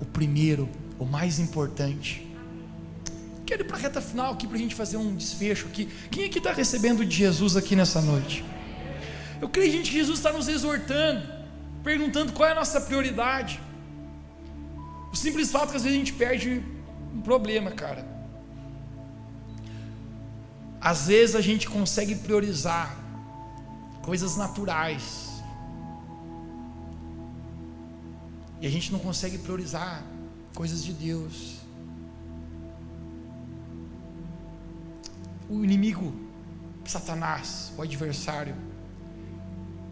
o primeiro, o mais importante. Quero ir para a reta final aqui para a gente fazer um desfecho aqui. Quem aqui está recebendo de Jesus aqui nessa noite? Eu creio, gente, que Jesus está nos exortando, perguntando qual é a nossa prioridade. O simples fato que às vezes a gente perde um problema, cara. Às vezes a gente consegue priorizar coisas naturais. E a gente não consegue priorizar coisas de Deus. O inimigo, Satanás, o adversário,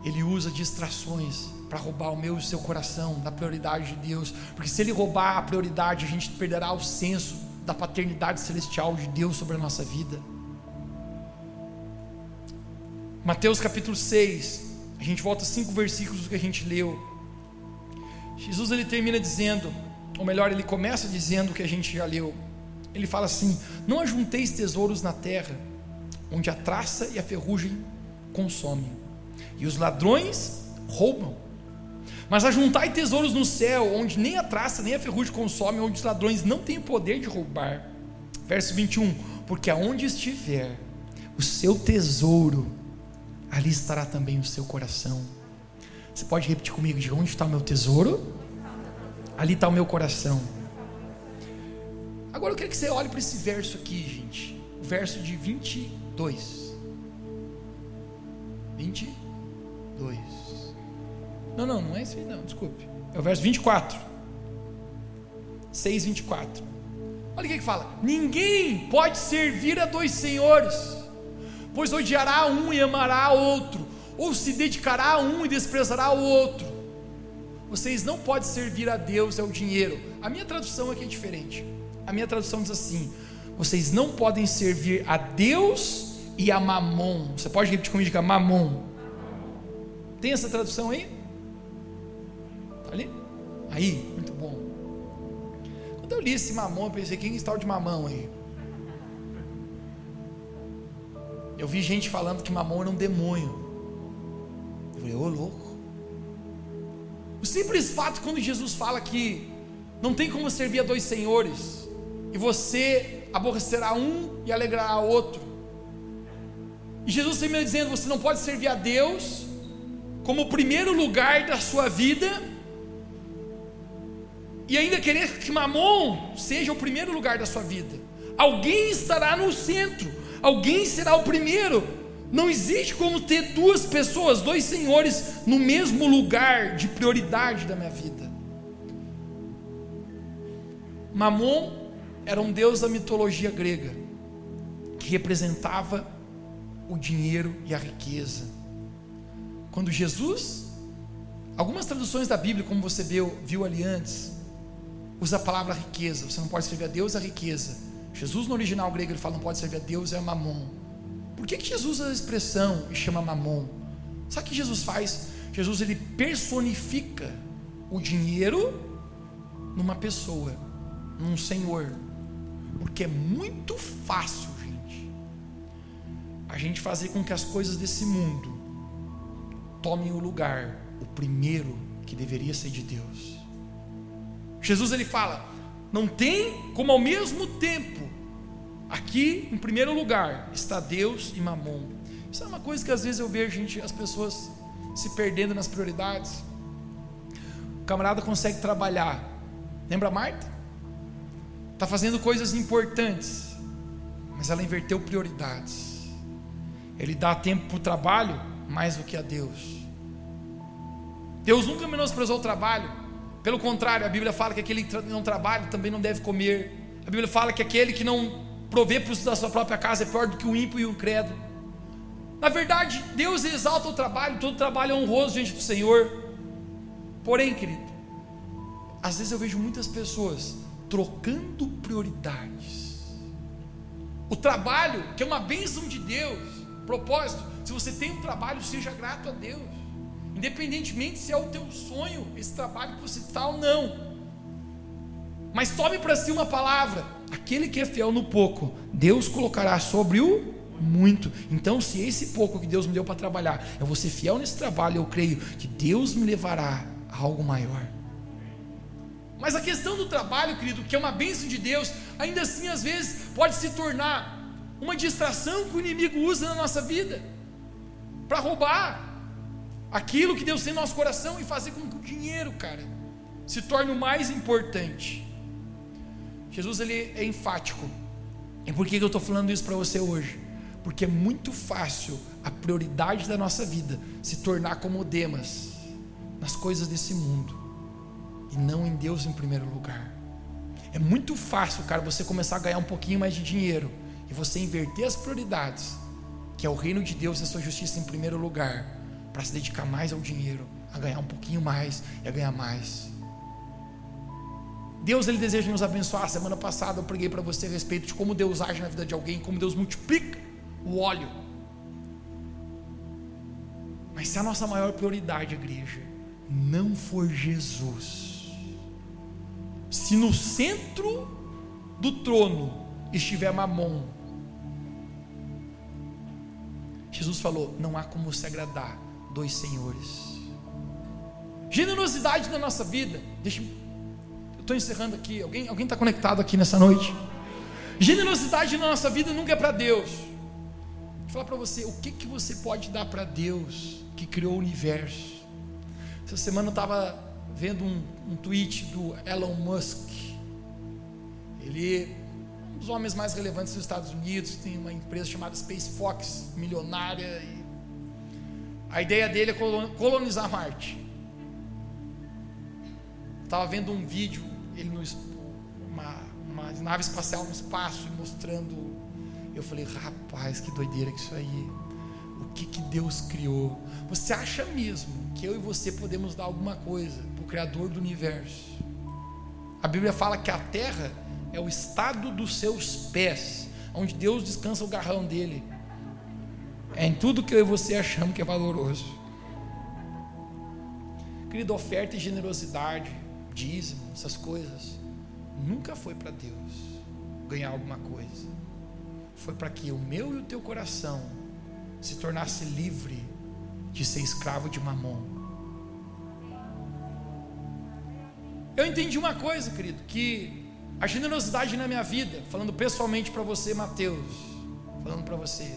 ele usa distrações para roubar o meu e o seu coração da prioridade de Deus, porque se ele roubar a prioridade, a gente perderá o senso da paternidade celestial de Deus sobre a nossa vida. Mateus capítulo 6, a gente volta cinco versículos que a gente leu. Jesus ele termina dizendo, ou melhor, ele começa dizendo o que a gente já leu. Ele fala assim: Não ajunteis tesouros na terra, onde a traça e a ferrugem consomem, e os ladrões roubam. Mas ajuntai tesouros no céu, onde nem a traça nem a ferrugem consomem, onde os ladrões não têm o poder de roubar. Verso 21: Porque aonde estiver o seu tesouro, ali estará também o seu coração. Você pode repetir comigo: de onde está o meu tesouro? Ali está o meu coração. Agora eu quero que você olhe para esse verso aqui, gente. O verso de 22. 22. Não, não, não é esse aí, não, desculpe. É o verso 24. 6, 24. Olha o que, fala: Ninguém pode servir a dois senhores pois odiará um e amará outro, ou se dedicará a um e desprezará o outro. Vocês não podem servir a Deus ao dinheiro. A minha tradução aqui é diferente. a minha tradução diz assim: vocês não podem servir a Deus e a Mamon. Você pode repetir comigo, diga Mamon. Tem essa tradução aí? Tá ali? Aí, muito bom. Quando eu li esse mamão, eu pensei, quem está de mamão aí? Eu vi gente falando que mamão era um demônio. Falei, ô louco. O simples fato quando Jesus fala que não tem como servir a dois senhores, e você aborrecerá um e alegrará outro. E Jesus me dizendo: você não pode servir a Deus como o primeiro lugar da sua vida, e ainda querer que Mamon seja o primeiro lugar da sua vida. Alguém estará no centro, alguém será o primeiro. Não existe como ter duas pessoas, dois senhores, no mesmo lugar de prioridade da minha vida. Mamon era um deus da mitologia grega, que representava o dinheiro e a riqueza. Quando Jesus, algumas traduções da Bíblia, como você viu, viu ali antes, usa a palavra riqueza. Você não pode servir a Deus a riqueza. Jesus no original grego ele fala não pode servir a Deus é mamon. Por que, que Jesus usa a expressão e chama mamon? Sabe o que Jesus faz? Jesus ele personifica o dinheiro numa pessoa, num senhor. Porque é muito fácil, gente, a gente fazer com que as coisas desse mundo tomem o lugar, o primeiro que deveria ser de Deus. Jesus ele fala: não tem como ao mesmo tempo, aqui em primeiro lugar está Deus e Mamon. Isso é uma coisa que às vezes eu vejo gente, as pessoas se perdendo nas prioridades. O camarada consegue trabalhar. Lembra Marta? Está fazendo coisas importantes, mas ela inverteu prioridades. Ele dá tempo para o trabalho mais do que a Deus. Deus nunca menosprezou o trabalho, pelo contrário, a Bíblia fala que aquele que não trabalha também não deve comer. A Bíblia fala que aquele que não provê para da sua própria casa é pior do que o ímpio e o credo. Na verdade, Deus exalta o trabalho, todo trabalho é honroso diante do Senhor. Porém, querido, às vezes eu vejo muitas pessoas trocando prioridades. O trabalho, que é uma bênção de Deus, propósito, se você tem um trabalho, seja grato a Deus independentemente se é o teu sonho, esse trabalho que você está ou não. Mas tome para si uma palavra: aquele que é fiel no pouco, Deus colocará sobre o muito. Então, se esse pouco que Deus me deu para trabalhar, eu vou ser fiel nesse trabalho, eu creio que Deus me levará a algo maior. Mas a questão do trabalho, querido, que é uma bênção de Deus, ainda assim às vezes pode se tornar uma distração que o inimigo usa na nossa vida para roubar, aquilo que Deus tem no nosso coração e fazer com que o dinheiro, cara, se torne o mais importante. Jesus ele é enfático. E por que eu estou falando isso para você hoje? Porque é muito fácil a prioridade da nossa vida se tornar como Demas nas coisas desse mundo e não em Deus em primeiro lugar. É muito fácil, cara, você começar a ganhar um pouquinho mais de dinheiro e você inverter as prioridades, que é o reino de Deus e a sua justiça em primeiro lugar para se dedicar mais ao dinheiro, a ganhar um pouquinho mais e a ganhar mais. Deus ele deseja nos abençoar. Semana passada eu preguei para você a respeito de como Deus age na vida de alguém, como Deus multiplica o óleo. Mas se a nossa maior prioridade, igreja, não for Jesus, se no centro do trono estiver Mamon, Jesus falou: não há como se agradar dois senhores. Generosidade na nossa vida. Deixa eu estou encerrando aqui. Alguém alguém está conectado aqui nessa noite? Generosidade na nossa vida nunca é para Deus. Vou falar para você, o que que você pode dar para Deus que criou o universo? Essa semana eu estava vendo um, um tweet do Elon Musk. Ele é um dos homens mais relevantes dos Estados Unidos, tem uma empresa chamada Space Fox, milionária e a ideia dele é colonizar Marte. Estava vendo um vídeo, ele no, uma, uma nave espacial no espaço, mostrando. Eu falei, rapaz, que doideira que isso aí. O que, que Deus criou? Você acha mesmo que eu e você podemos dar alguma coisa para o Criador do universo? A Bíblia fala que a Terra é o estado dos seus pés, onde Deus descansa o garrão dele. É em tudo que eu e você achamos que é valoroso. Querido, oferta e generosidade, dízimo, essas coisas, nunca foi para Deus ganhar alguma coisa. Foi para que o meu e o teu coração se tornasse livre de ser escravo de mamon. Eu entendi uma coisa, querido, que a generosidade na minha vida, falando pessoalmente para você, Mateus, falando para você,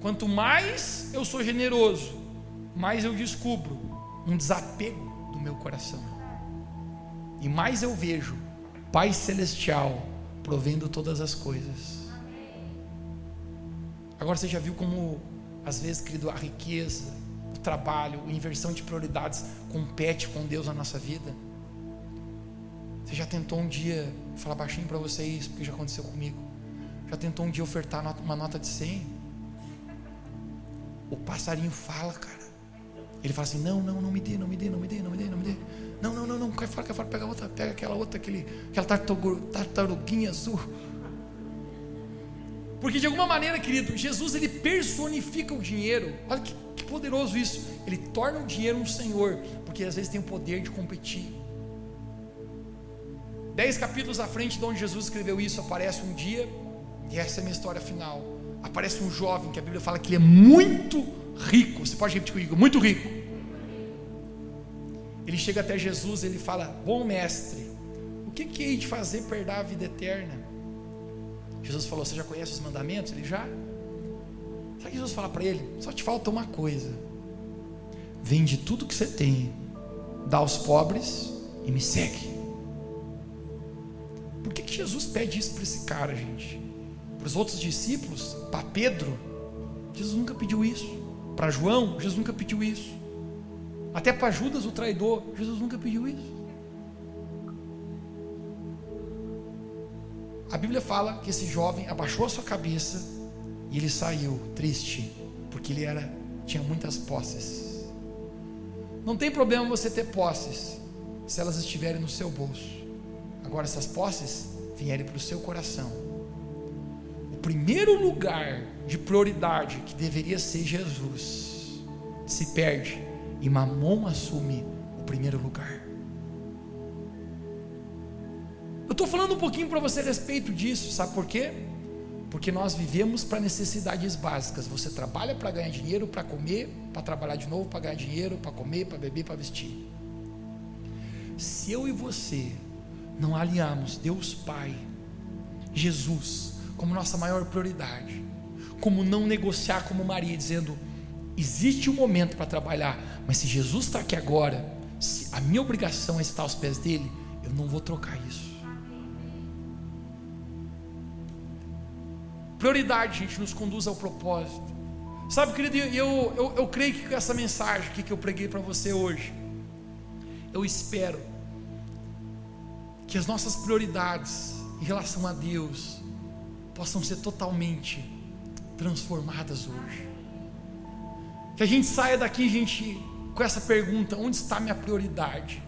quanto mais eu sou generoso, mais eu descubro um desapego do meu coração. E mais eu vejo Pai Celestial provendo todas as coisas. Agora você já viu como, às vezes, querido, a riqueza, o trabalho, a inversão de prioridades compete com Deus na nossa vida? Você já tentou um dia, vou falar baixinho para vocês, porque já aconteceu comigo. Já tentou um dia ofertar uma nota de 100? O passarinho fala, cara. Ele fala assim: não, não, não me dê, não me dê, não me dê, não me dê, não me dê. Não, não, não, não, cai fora, cai fora, pega outra, pega aquela outra, aquele, aquela tartaruguinha azul. Porque de alguma maneira, querido, Jesus ele personifica o dinheiro. Olha que, que poderoso isso. Ele torna o dinheiro um senhor, porque às vezes tem o poder de competir. Dez capítulos à frente de onde Jesus escreveu isso, aparece um dia, e essa é a minha história final. Aparece um jovem que a Bíblia fala que ele é muito rico. Você pode repetir comigo, muito rico. Ele chega até Jesus, ele fala: Bom mestre, o que, que hei de fazer para herdar a vida eterna? Jesus falou: Você já conhece os mandamentos? Ele já. Sabe que Jesus fala para ele? Só te falta uma coisa: vende tudo que você tem, dá aos pobres e me segue. Por que, que Jesus pede isso para esse cara, gente? Para os outros discípulos, para Pedro, Jesus nunca pediu isso. Para João, Jesus nunca pediu isso. Até para Judas, o traidor, Jesus nunca pediu isso. A Bíblia fala que esse jovem abaixou a sua cabeça e ele saiu triste, porque ele era tinha muitas posses. Não tem problema você ter posses, se elas estiverem no seu bolso. Agora, essas posses vierem para o seu coração. O primeiro lugar de prioridade que deveria ser Jesus se perde e Mamon assume o primeiro lugar. Eu estou falando um pouquinho para você a respeito disso, sabe por quê? Porque nós vivemos para necessidades básicas. Você trabalha para ganhar dinheiro, para comer, para trabalhar de novo, para ganhar dinheiro, para comer, para beber, para vestir. Se eu e você não alinharmos Deus Pai, Jesus, como nossa maior prioridade, como não negociar como Maria, dizendo: existe um momento para trabalhar, mas se Jesus está aqui agora, a minha obrigação é estar aos pés dele, eu não vou trocar isso. Prioridade, gente, nos conduz ao propósito. Sabe, querido, eu, eu, eu creio que essa mensagem que eu preguei para você hoje, eu espero que as nossas prioridades em relação a Deus possam ser totalmente transformadas hoje. Que a gente saia daqui, gente, com essa pergunta: onde está minha prioridade?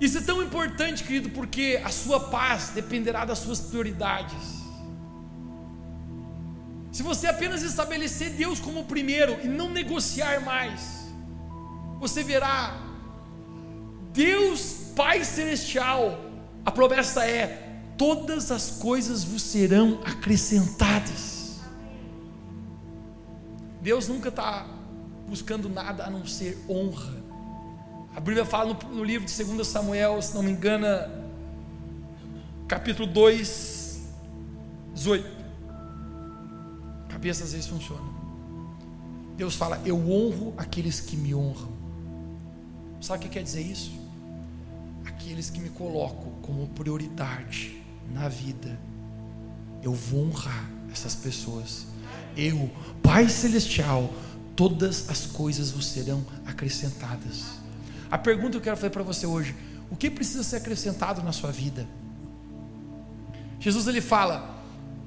Isso é tão importante, querido, porque a sua paz dependerá das suas prioridades. Se você apenas estabelecer Deus como primeiro e não negociar mais, você verá Deus Pai Celestial, a promessa é: todas as coisas vos serão acrescentadas. Deus nunca está buscando nada a não ser honra. A Bíblia fala no, no livro de 2 Samuel, se não me engana, capítulo 2, 18 cabeça às vezes funciona. Deus fala: Eu honro aqueles que me honram. Sabe o que quer dizer isso? Aqueles que me colocam como prioridade na vida, eu vou honrar essas pessoas. Eu, Pai Celestial, todas as coisas vos serão acrescentadas. A pergunta que eu quero fazer para você hoje: o que precisa ser acrescentado na sua vida? Jesus ele fala: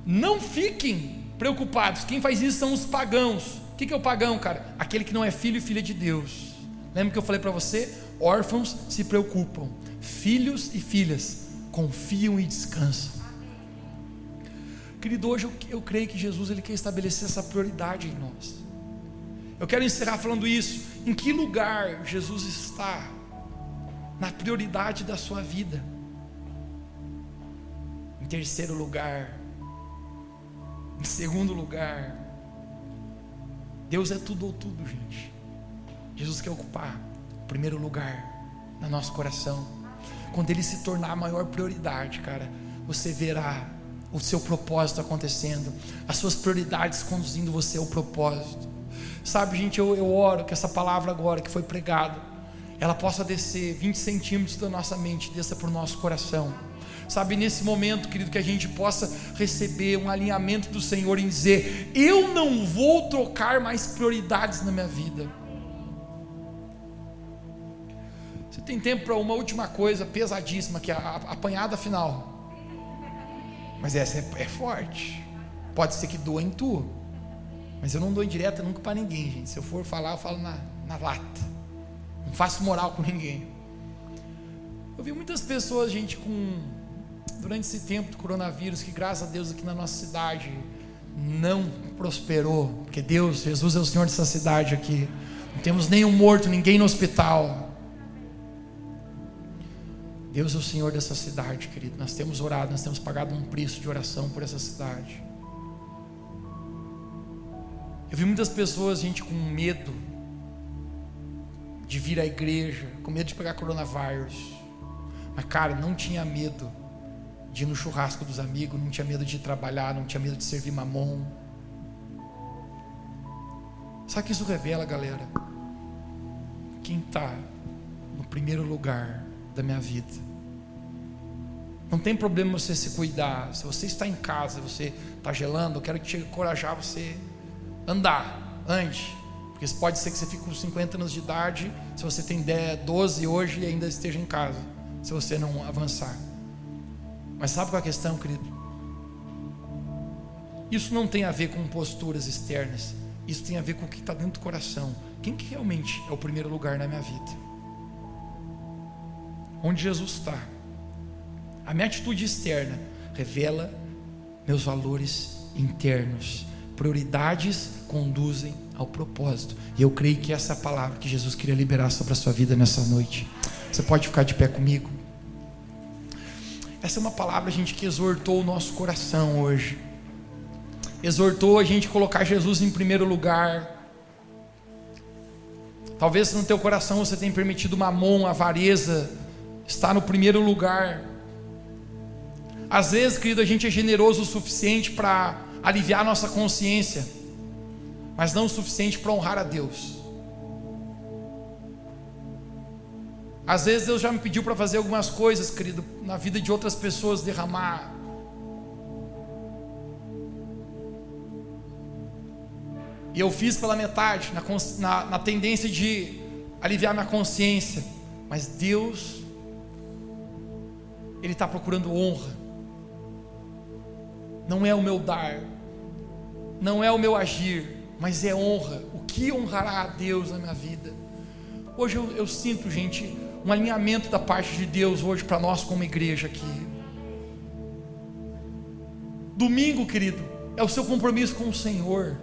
não fiquem preocupados. Quem faz isso são os pagãos. O que é o pagão, cara? Aquele que não é filho e filha de Deus. Lembra que eu falei para você? Órfãos se preocupam, filhos e filhas confiam e descansam. Querido, hoje eu, eu creio que Jesus ele quer estabelecer essa prioridade em nós. Eu quero encerrar falando isso. Em que lugar Jesus está na prioridade da sua vida? Em terceiro lugar, em segundo lugar, Deus é tudo ou tudo, gente. Jesus quer ocupar o primeiro lugar no nosso coração. Quando Ele se tornar a maior prioridade, cara, você verá o seu propósito acontecendo, as suas prioridades conduzindo você ao propósito. Sabe, gente, eu, eu oro que essa palavra agora que foi pregada, ela possa descer 20 centímetros da nossa mente, desça para o nosso coração sabe, nesse momento, querido, que a gente possa receber um alinhamento do Senhor em dizer: eu não vou trocar mais prioridades na minha vida. Você tem tempo para uma última coisa pesadíssima, que é a apanhada final. Mas essa é, é forte. Pode ser que doa em tu. Mas eu não dou indireta nunca para ninguém, gente. Se eu for falar, eu falo na, na lata. Não faço moral com ninguém. Eu vi muitas pessoas, gente, com durante esse tempo do coronavírus, que graças a Deus aqui na nossa cidade não prosperou, porque Deus, Jesus é o Senhor dessa cidade aqui. Não temos nenhum morto, ninguém no hospital. Deus é o Senhor dessa cidade, querido. Nós temos orado, nós temos pagado um preço de oração por essa cidade. Eu vi muitas pessoas, gente, com medo de vir à igreja, com medo de pegar coronavírus. Mas, cara, não tinha medo de ir no churrasco dos amigos, não tinha medo de trabalhar, não tinha medo de servir mamão. Sabe o que isso revela, galera? Quem está no primeiro lugar da minha vida. Não tem problema você se cuidar. Se você está em casa, você está gelando, eu quero te encorajar você andar, ande. Porque pode ser que você fique com 50 anos de idade, se você tem 10, 12 hoje e ainda esteja em casa, se você não avançar. Mas sabe qual é a questão, querido? Isso não tem a ver com posturas externas. Isso tem a ver com o que está dentro do coração. Quem que realmente é o primeiro lugar na minha vida? Onde Jesus está? A minha atitude externa revela meus valores internos. Prioridades conduzem ao propósito. E eu creio que essa é a palavra que Jesus queria liberar sobre a sua vida nessa noite. Você pode ficar de pé comigo? Essa é uma palavra, gente, que exortou o nosso coração hoje. Exortou a gente a colocar Jesus em primeiro lugar. Talvez no teu coração você tenha permitido mamon, avareza, estar no primeiro lugar. Às vezes, querido, a gente é generoso o suficiente para aliviar nossa consciência, mas não o suficiente para honrar a Deus. Às vezes Deus já me pediu para fazer algumas coisas, querido, na vida de outras pessoas, derramar. E eu fiz pela metade, na, na, na tendência de aliviar minha consciência. Mas Deus, Ele está procurando honra. Não é o meu dar, não é o meu agir, mas é honra. O que honrará a Deus na minha vida? Hoje eu, eu sinto, gente, um alinhamento da parte de Deus hoje para nós como igreja aqui. Domingo, querido, é o seu compromisso com o Senhor.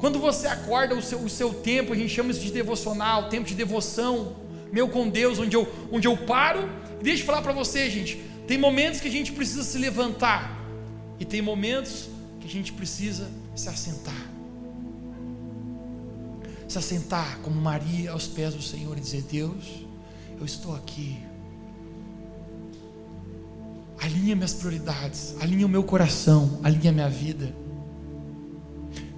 Quando você acorda o seu, o seu tempo, a gente chama isso de devocional, tempo de devoção, meu com Deus, onde eu, onde eu paro. Deixa eu falar para você, gente. Tem momentos que a gente precisa se levantar, e tem momentos que a gente precisa se assentar. Se assentar como Maria aos pés do Senhor e dizer: Deus, eu estou aqui. Alinha minhas prioridades, alinha o meu coração, alinha minha vida.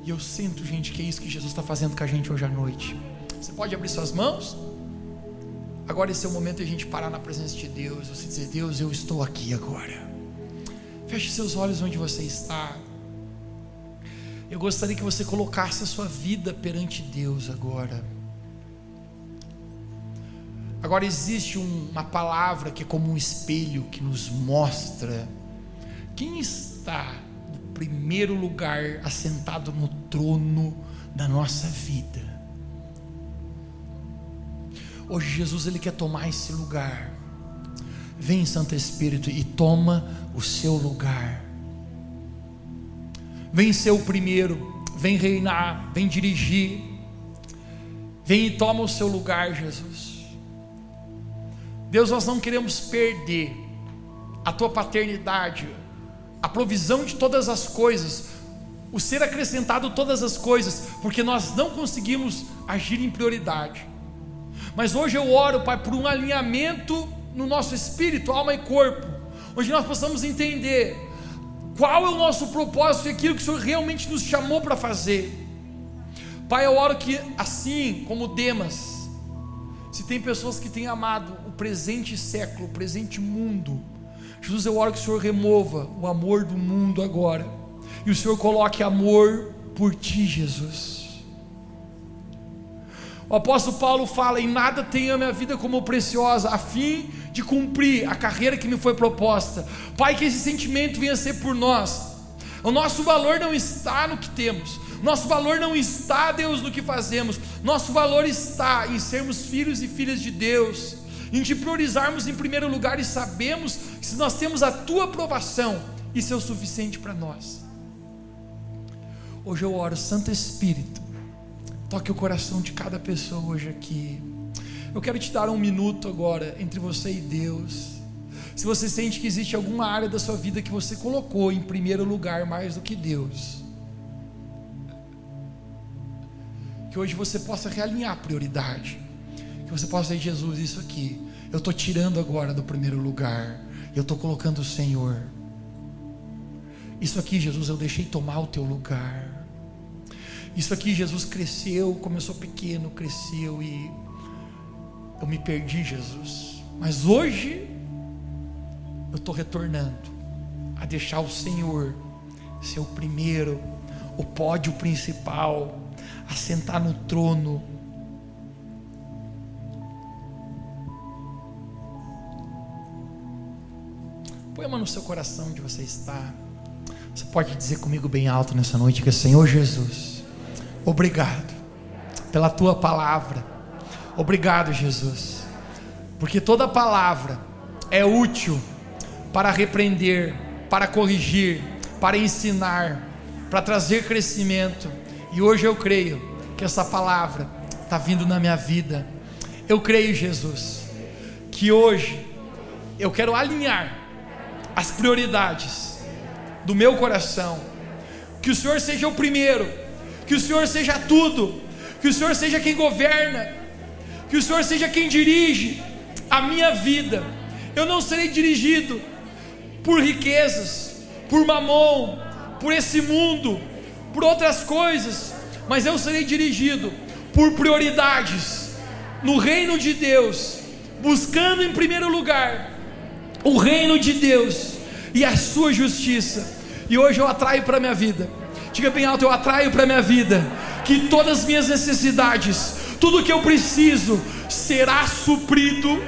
E eu sinto, gente, que é isso que Jesus está fazendo com a gente hoje à noite. Você pode abrir suas mãos? Agora esse é o momento de a gente parar na presença de Deus. Você dizer, Deus, eu estou aqui agora. Feche seus olhos onde você está. Eu gostaria que você colocasse a sua vida perante Deus agora. Agora existe um, uma palavra que é como um espelho que nos mostra quem está no primeiro lugar, assentado no trono da nossa vida. Hoje Jesus ele quer tomar esse lugar. Vem, Santo Espírito, e toma o seu lugar. Vem ser o primeiro, vem reinar, vem dirigir. Vem e toma o seu lugar, Jesus. Deus, nós não queremos perder a tua paternidade, a provisão de todas as coisas, o ser acrescentado todas as coisas, porque nós não conseguimos agir em prioridade. Mas hoje eu oro, Pai, por um alinhamento no nosso espírito, alma e corpo, onde nós possamos entender qual é o nosso propósito e aquilo que o Senhor realmente nos chamou para fazer. Pai, eu oro que assim como Demas, se tem pessoas que têm amado o presente século, o presente mundo, Jesus, eu oro que o Senhor remova o amor do mundo agora, e o Senhor coloque amor por ti, Jesus. O apóstolo Paulo fala: Em nada tenho a minha vida como preciosa, a fim de cumprir a carreira que me foi proposta. Pai, que esse sentimento venha ser por nós. O nosso valor não está no que temos, nosso valor não está, Deus, no que fazemos, nosso valor está em sermos filhos e filhas de Deus, em te priorizarmos em primeiro lugar e sabemos que se nós temos a tua aprovação, isso é o suficiente para nós. Hoje eu oro, Santo Espírito, Toque o coração de cada pessoa hoje aqui. Eu quero te dar um minuto agora entre você e Deus. Se você sente que existe alguma área da sua vida que você colocou em primeiro lugar mais do que Deus, que hoje você possa realinhar a prioridade. Que você possa dizer, Jesus, isso aqui, eu estou tirando agora do primeiro lugar, eu estou colocando o Senhor. Isso aqui, Jesus, eu deixei tomar o teu lugar. Isso aqui, Jesus cresceu, começou pequeno, cresceu e eu me perdi, Jesus. Mas hoje eu estou retornando a deixar o Senhor ser o primeiro, o pódio principal, a sentar no trono. Põe a mão no seu coração onde você está. Você pode dizer comigo bem alto nessa noite que é Senhor Jesus Obrigado pela tua palavra. Obrigado, Jesus. Porque toda palavra é útil para repreender, para corrigir, para ensinar, para trazer crescimento. E hoje eu creio que essa palavra está vindo na minha vida. Eu creio, Jesus, que hoje eu quero alinhar as prioridades do meu coração. Que o Senhor seja o primeiro que o Senhor seja tudo, que o Senhor seja quem governa, que o Senhor seja quem dirige a minha vida. Eu não serei dirigido por riquezas, por mamon, por esse mundo, por outras coisas, mas eu serei dirigido por prioridades no reino de Deus, buscando em primeiro lugar o reino de Deus e a sua justiça. E hoje eu atraio para minha vida Diga bem alto: eu atraio para minha vida que todas as minhas necessidades, tudo que eu preciso, será suprido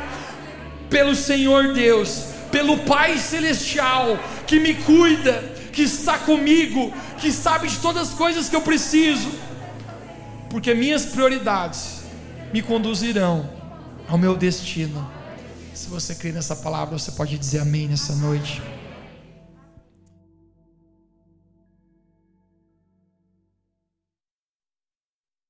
pelo Senhor Deus, pelo Pai Celestial que me cuida, que está comigo, que sabe de todas as coisas que eu preciso, porque minhas prioridades me conduzirão ao meu destino. Se você crê nessa palavra, você pode dizer amém nessa noite.